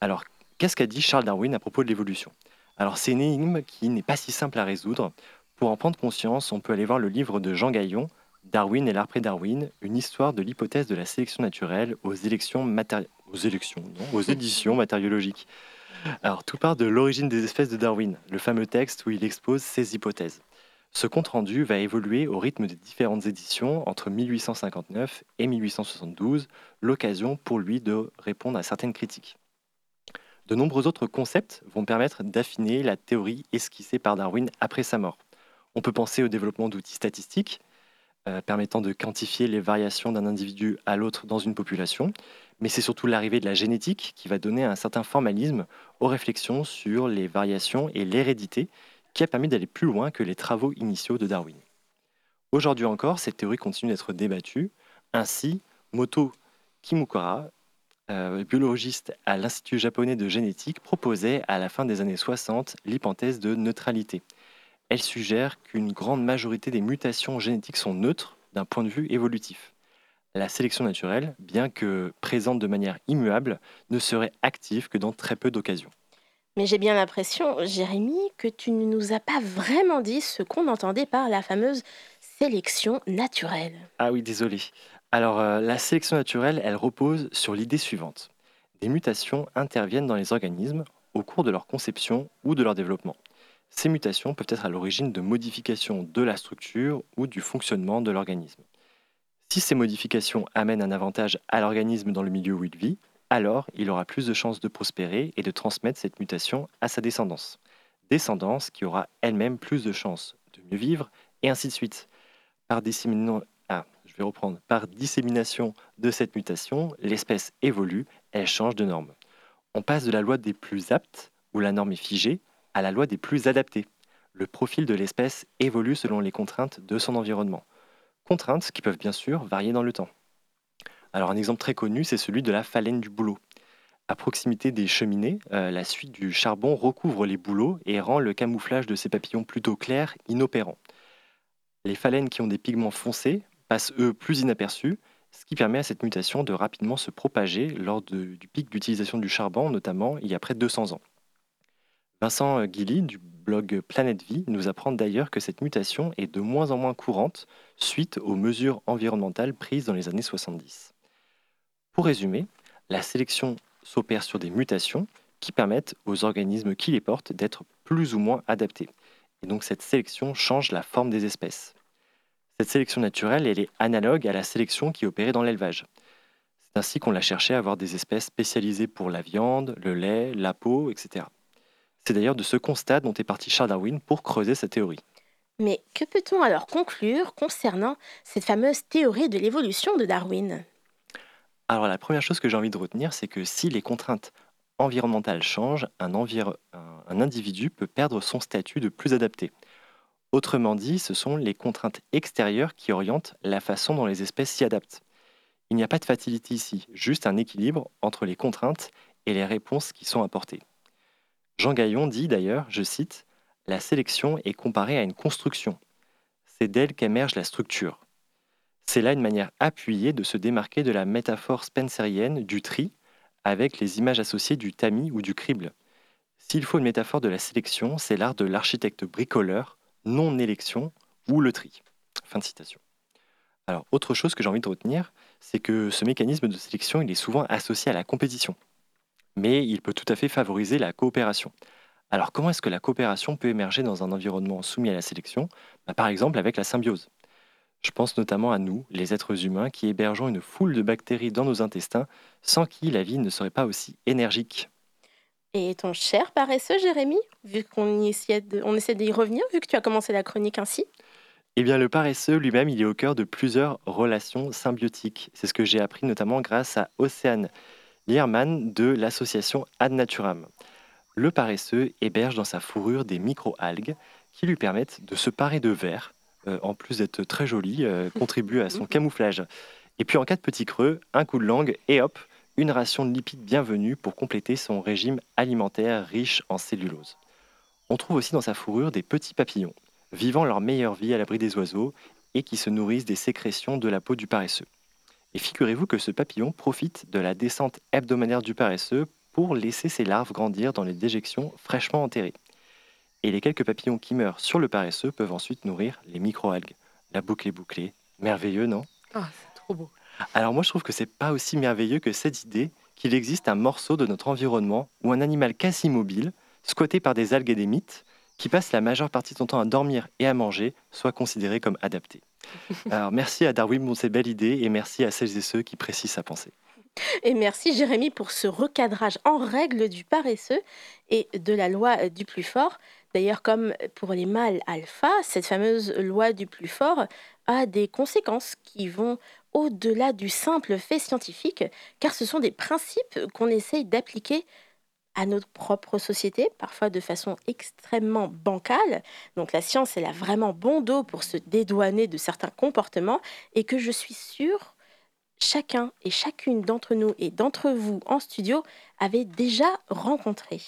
Alors, qu'est-ce qu'a dit Charles Darwin à propos de l'évolution? Alors, c'est une énigme qui n'est pas si simple à résoudre. Pour en prendre conscience, on peut aller voir le livre de Jean Gaillon, Darwin et l'art pré-Darwin, une histoire de l'hypothèse de la sélection naturelle aux élections aux élections, aux éditions *laughs* matériologiques. Alors, tout part de l'origine des espèces de Darwin, le fameux texte où il expose ses hypothèses. Ce compte-rendu va évoluer au rythme des différentes éditions entre 1859 et 1872, l'occasion pour lui de répondre à certaines critiques. De nombreux autres concepts vont permettre d'affiner la théorie esquissée par Darwin après sa mort. On peut penser au développement d'outils statistiques permettant de quantifier les variations d'un individu à l'autre dans une population, mais c'est surtout l'arrivée de la génétique qui va donner un certain formalisme aux réflexions sur les variations et l'hérédité qui a permis d'aller plus loin que les travaux initiaux de Darwin. Aujourd'hui encore, cette théorie continue d'être débattue. Ainsi, Moto Kimukura, euh, biologiste à l'Institut japonais de génétique, proposait à la fin des années 60 l'hypothèse de neutralité. Elle suggère qu'une grande majorité des mutations génétiques sont neutres d'un point de vue évolutif. La sélection naturelle, bien que présente de manière immuable, ne serait active que dans très peu d'occasions. Mais j'ai bien l'impression, Jérémy, que tu ne nous as pas vraiment dit ce qu'on entendait par la fameuse sélection naturelle. Ah oui, désolé. Alors, euh, la sélection naturelle, elle repose sur l'idée suivante. Des mutations interviennent dans les organismes au cours de leur conception ou de leur développement. Ces mutations peuvent être à l'origine de modifications de la structure ou du fonctionnement de l'organisme. Si ces modifications amènent un avantage à l'organisme dans le milieu où il vit, alors il aura plus de chances de prospérer et de transmettre cette mutation à sa descendance. Descendance qui aura elle-même plus de chances de mieux vivre, et ainsi de suite. Par, ah, je vais reprendre. Dissémination de cette mutation, l'espèce évolue, elle change de norme. On passe de la loi des plus aptes, où la norme est figée, à la loi des plus adaptés. Le profil de l'espèce évolue selon les contraintes de son environnement. Contraintes qui peuvent bien sûr varier dans le temps. Alors un exemple très connu, c'est celui de la phalène du bouleau. À proximité des cheminées, euh, la suite du charbon recouvre les bouleaux et rend le camouflage de ces papillons plutôt clairs inopérant. Les phalènes qui ont des pigments foncés passent eux plus inaperçus, ce qui permet à cette mutation de rapidement se propager lors du pic d'utilisation du charbon, notamment il y a près de 200 ans. Vincent Guilly du blog Planète Vie nous apprend d'ailleurs que cette mutation est de moins en moins courante suite aux mesures environnementales prises dans les années 70. Pour résumer, la sélection s'opère sur des mutations qui permettent aux organismes qui les portent d'être plus ou moins adaptés. Et donc cette sélection change la forme des espèces. Cette sélection naturelle, elle est analogue à la sélection qui opérée dans l'élevage. C'est ainsi qu'on l'a cherché à avoir des espèces spécialisées pour la viande, le lait, la peau, etc. C'est d'ailleurs de ce constat dont est parti Charles Darwin pour creuser sa théorie. Mais que peut-on alors conclure concernant cette fameuse théorie de l'évolution de Darwin? Alors la première chose que j'ai envie de retenir, c'est que si les contraintes environnementales changent, un, individu peut perdre son statut de plus adapté. Autrement dit, ce sont les contraintes extérieures qui orientent la façon dont les espèces s'y adaptent. Il n'y a pas de fatalité ici, juste un équilibre entre les contraintes et les réponses qui sont apportées. Jean Gaillon dit d'ailleurs, je cite, La sélection est comparée à une construction. C'est d'elle qu'émerge la structure. C'est là une manière appuyée de se démarquer de la métaphore spencerienne du tri avec les images associées du tamis ou du crible. S'il faut une métaphore de la sélection, c'est l'art de l'architecte bricoleur, non élection ou le tri. Fin de citation. Alors, autre chose que j'ai envie de retenir, c'est que ce mécanisme de sélection, est souvent associé à la compétition. Mais il peut tout à fait favoriser la coopération. Alors, comment est-ce que la coopération peut émerger dans un environnement soumis à la sélection? Bah, Par exemple, avec la symbiose. Je pense notamment à nous, les êtres humains, qui hébergeons une foule de bactéries dans nos intestins, sans qui la vie ne serait pas aussi énergique. Et ton cher paresseux, Jérémy, vu qu'on essaie d'y revenir, vu que tu as commencé la chronique ainsi? Eh bien, le paresseux lui-même, il est au cœur de plusieurs relations symbiotiques. C'est ce que j'ai appris notamment grâce à Océane Lierman de l'association Ad Naturam. Le paresseux héberge dans sa fourrure des micro-algues qui lui permettent de se parer de verre euh, en plus d'être très joli, euh, *laughs* contribue à son camouflage. Et puis en cas de petit creux, un coup de langue et hop, une ration de lipides bienvenue pour compléter son régime alimentaire riche en cellulose. On trouve aussi dans sa fourrure des petits papillons, vivant leur meilleure vie à l'abri des oiseaux et qui se nourrissent des sécrétions de la peau du paresseux. Et figurez-vous que ce papillon profite de la descente hebdomadaire du paresseux pour laisser ses larves grandir dans les déjections fraîchement enterrées. Et les quelques papillons qui meurent sur le paresseux peuvent ensuite nourrir les microalgues. La boucle est bouclée. Merveilleux, non? Ah, c'est trop beau. Alors moi je trouve que c'est pas aussi merveilleux que cette idée qu'il existe un morceau de notre environnement ou un animal quasi immobile, squatté par des algues et des mythes, qui passe la majeure partie de son temps à dormir et à manger, soit considéré comme adapté. *laughs* Alors merci à Darwin pour cette belle idée et merci à celles et ceux qui précisent sa pensée. Et merci Jérémy pour ce recadrage en règle du paresseux et de la loi du plus fort. D'ailleurs, comme pour les mâles alpha, cette fameuse loi du plus fort a des conséquences qui vont au-delà du simple fait scientifique, car ce sont des principes qu'on essaye d'appliquer à notre propre société, parfois de façon extrêmement bancale. Donc la science, elle a vraiment bon dos pour se dédouaner de certains comportements et que je suis sûre chacun et chacune d'entre nous et d'entre vous en studio avait déjà rencontré.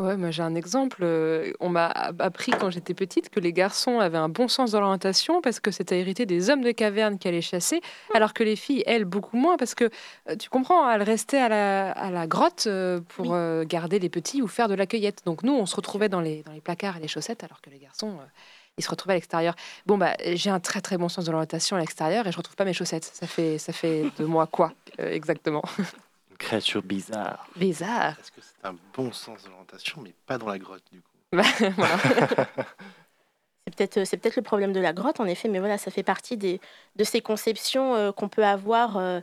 Ouais, moi j'ai un exemple. euh, On m'a appris quand j'étais petite que les garçons avaient un bon sens de l'orientation parce que c'était hérité des hommes de caverne qui allaient chasser, alors que les filles, elles, beaucoup moins parce que euh, tu comprends, elles restaient à la, à la grotte euh, pour Oui. euh, garder les petits ou faire de la cueillette. Donc nous, on se retrouvait dans les, dans les placards et les chaussettes, alors que les garçons, euh, ils se retrouvaient à l'extérieur. Bon, bah j'ai un très très bon sens de l'orientation à l'extérieur et je retrouve pas mes chaussettes. Ça fait, ça fait de moi quoi euh, exactement *laughs* créature bizarre. Bizarre. Est-ce que c'est un bon sens d'orientation, mais pas dans la grotte du coup *laughs* voilà. *laughs* C'est peut-être c'est peut-être le problème de la grotte, en effet, mais voilà, ça fait partie des, de ces conceptions euh, qu'on peut avoir euh,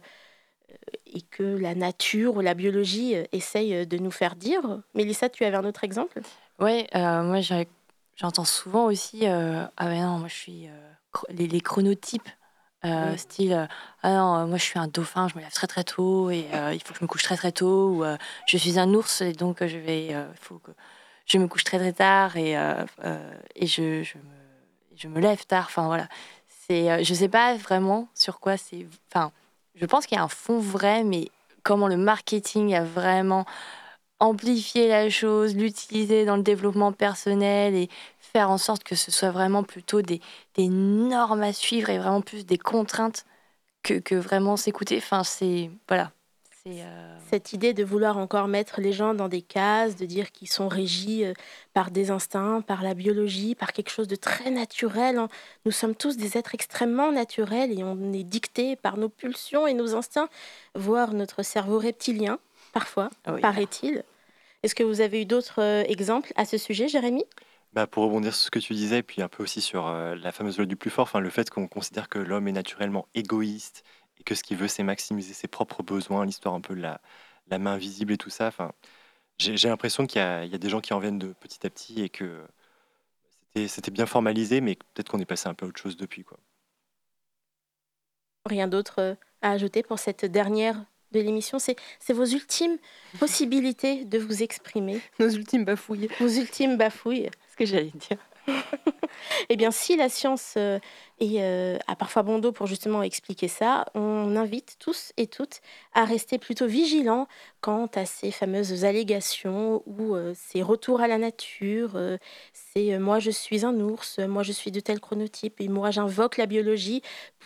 et que la nature ou la biologie euh, essaye de nous faire dire. Mélissa, tu avais un autre exemple? Ouais, euh, moi j'entends souvent aussi euh, ah ben non moi je suis euh, les chronotypes euh, style euh, ah non euh, moi je suis un dauphin je me lève très très tôt et euh, il faut que je me couche très très tôt ou je suis un ours et donc je vais faut que je me couche très très tard et et je, je me je me lève tard enfin voilà. C'est je sais pas vraiment sur quoi c'est enfin je pense qu'il y a un fond vrai mais comment le marketing a vraiment amplifier la chose, l'utiliser dans le développement personnel et faire en sorte que ce soit vraiment plutôt des, des normes à suivre et vraiment plus des contraintes que, que vraiment s'écouter. Enfin, c'est. Voilà. Euh, Cette idée de vouloir encore mettre les gens dans des cases, de dire qu'ils sont régis euh, par des instincts, par la biologie, par quelque chose de très naturel. hein. Nous sommes tous des êtres extrêmement naturels et on est dicté par nos pulsions et nos instincts, voire notre cerveau reptilien, parfois, ah oui. paraît-il. Est-ce que vous avez eu d'autres euh, exemples à ce sujet, Jérémy? Bah, pour rebondir sur ce que tu disais, puis un peu aussi sur euh, la fameuse loi du plus fort, enfin, le fait qu'on considère que l'homme est naturellement égoïste et que ce qu'il veut, c'est maximiser ses propres besoins, l'histoire un peu de la, la main invisible et tout ça. Enfin, j'ai l'impression qu'il y, a il y a des gens qui en viennent de petit à petit et que c'était- c'était bien formalisé, mais peut-être qu'on est passé un peu à autre chose depuis. Quoi. Rien d'autre euh, à ajouter pour cette dernière de l'émission C'est c'est vos ultimes *laughs* possibilités de vous exprimer, Nos ultimes bafouilles. vos ultimes bafouilles. ce que j'allais dire. *laughs* Eh bien, si la science euh, est, euh, a parfois bon dos pour justement expliquer ça, on invite tous et toutes à rester plutôt vigilants quant à ces fameuses allégations ou euh, ces retours à la nature. euh, c'est moi je suis un ours, moi je suis de tel chronotype et moi j'invoque la biologie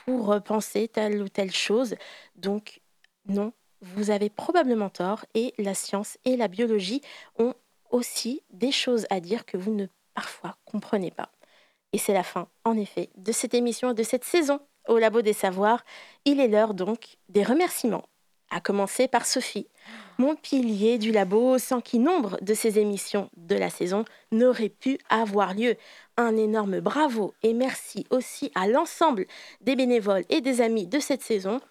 pour penser telle ou telle chose. Donc, non, vous avez probablement tort et la science et la biologie ont aussi des choses à dire que vous ne parfois comprenez pas. Et c'est la fin, en effet, de cette émission et de cette saison au Labo des Savoirs. Il est l'heure donc des remerciements. À commencer par Sophie, mon pilier du labo, sans qui nombre de ces émissions de la saison n'auraient pu avoir lieu. Un énorme bravo et merci aussi à l'ensemble des bénévoles et des amis de cette saison.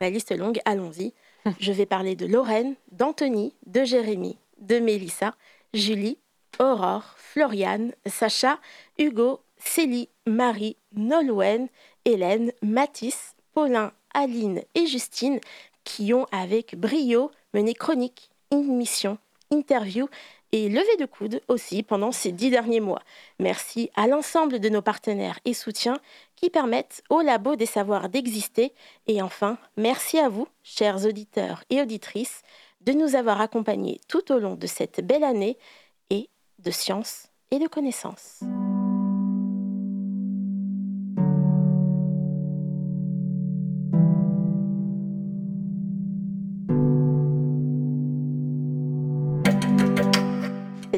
La liste est longue, allons-y. *laughs* Je vais parler de Lorraine, d'Anthony, de Jérémy, de Mélissa, Julie, Aurore, Floriane, Sacha, Hugo, Célie, Marie, Nolwenn, Hélène, Mathis, Paulin, Aline et Justine qui ont avec brio mené chronique, émission, interview et levée de coude aussi pendant ces dix derniers mois. Merci à l'ensemble de nos partenaires et soutiens qui permettent au Labo des Savoirs d'exister. Et enfin, merci à vous, chers auditeurs et auditrices, de nous avoir accompagnés tout au long de cette belle année et de science et de connaissances.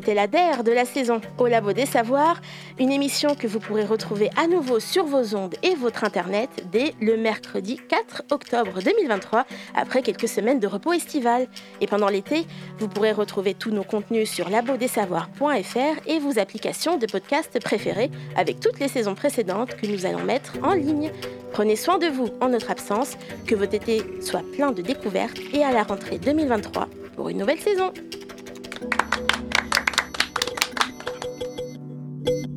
C'était la DER de la saison au Labo des Savoirs, une émission que vous pourrez retrouver à nouveau sur vos ondes et votre internet dès le mercredi 4 octobre 2023, après quelques semaines de repos estival. Et pendant l'été, vous pourrez retrouver tous nos contenus sur labodesavoirs.fr et vos applications de podcast préférées avec toutes les saisons précédentes que nous allons mettre en ligne. Prenez soin de vous en notre absence, que votre été soit plein de découvertes et à la rentrée 2023 pour une nouvelle saison. Thank you.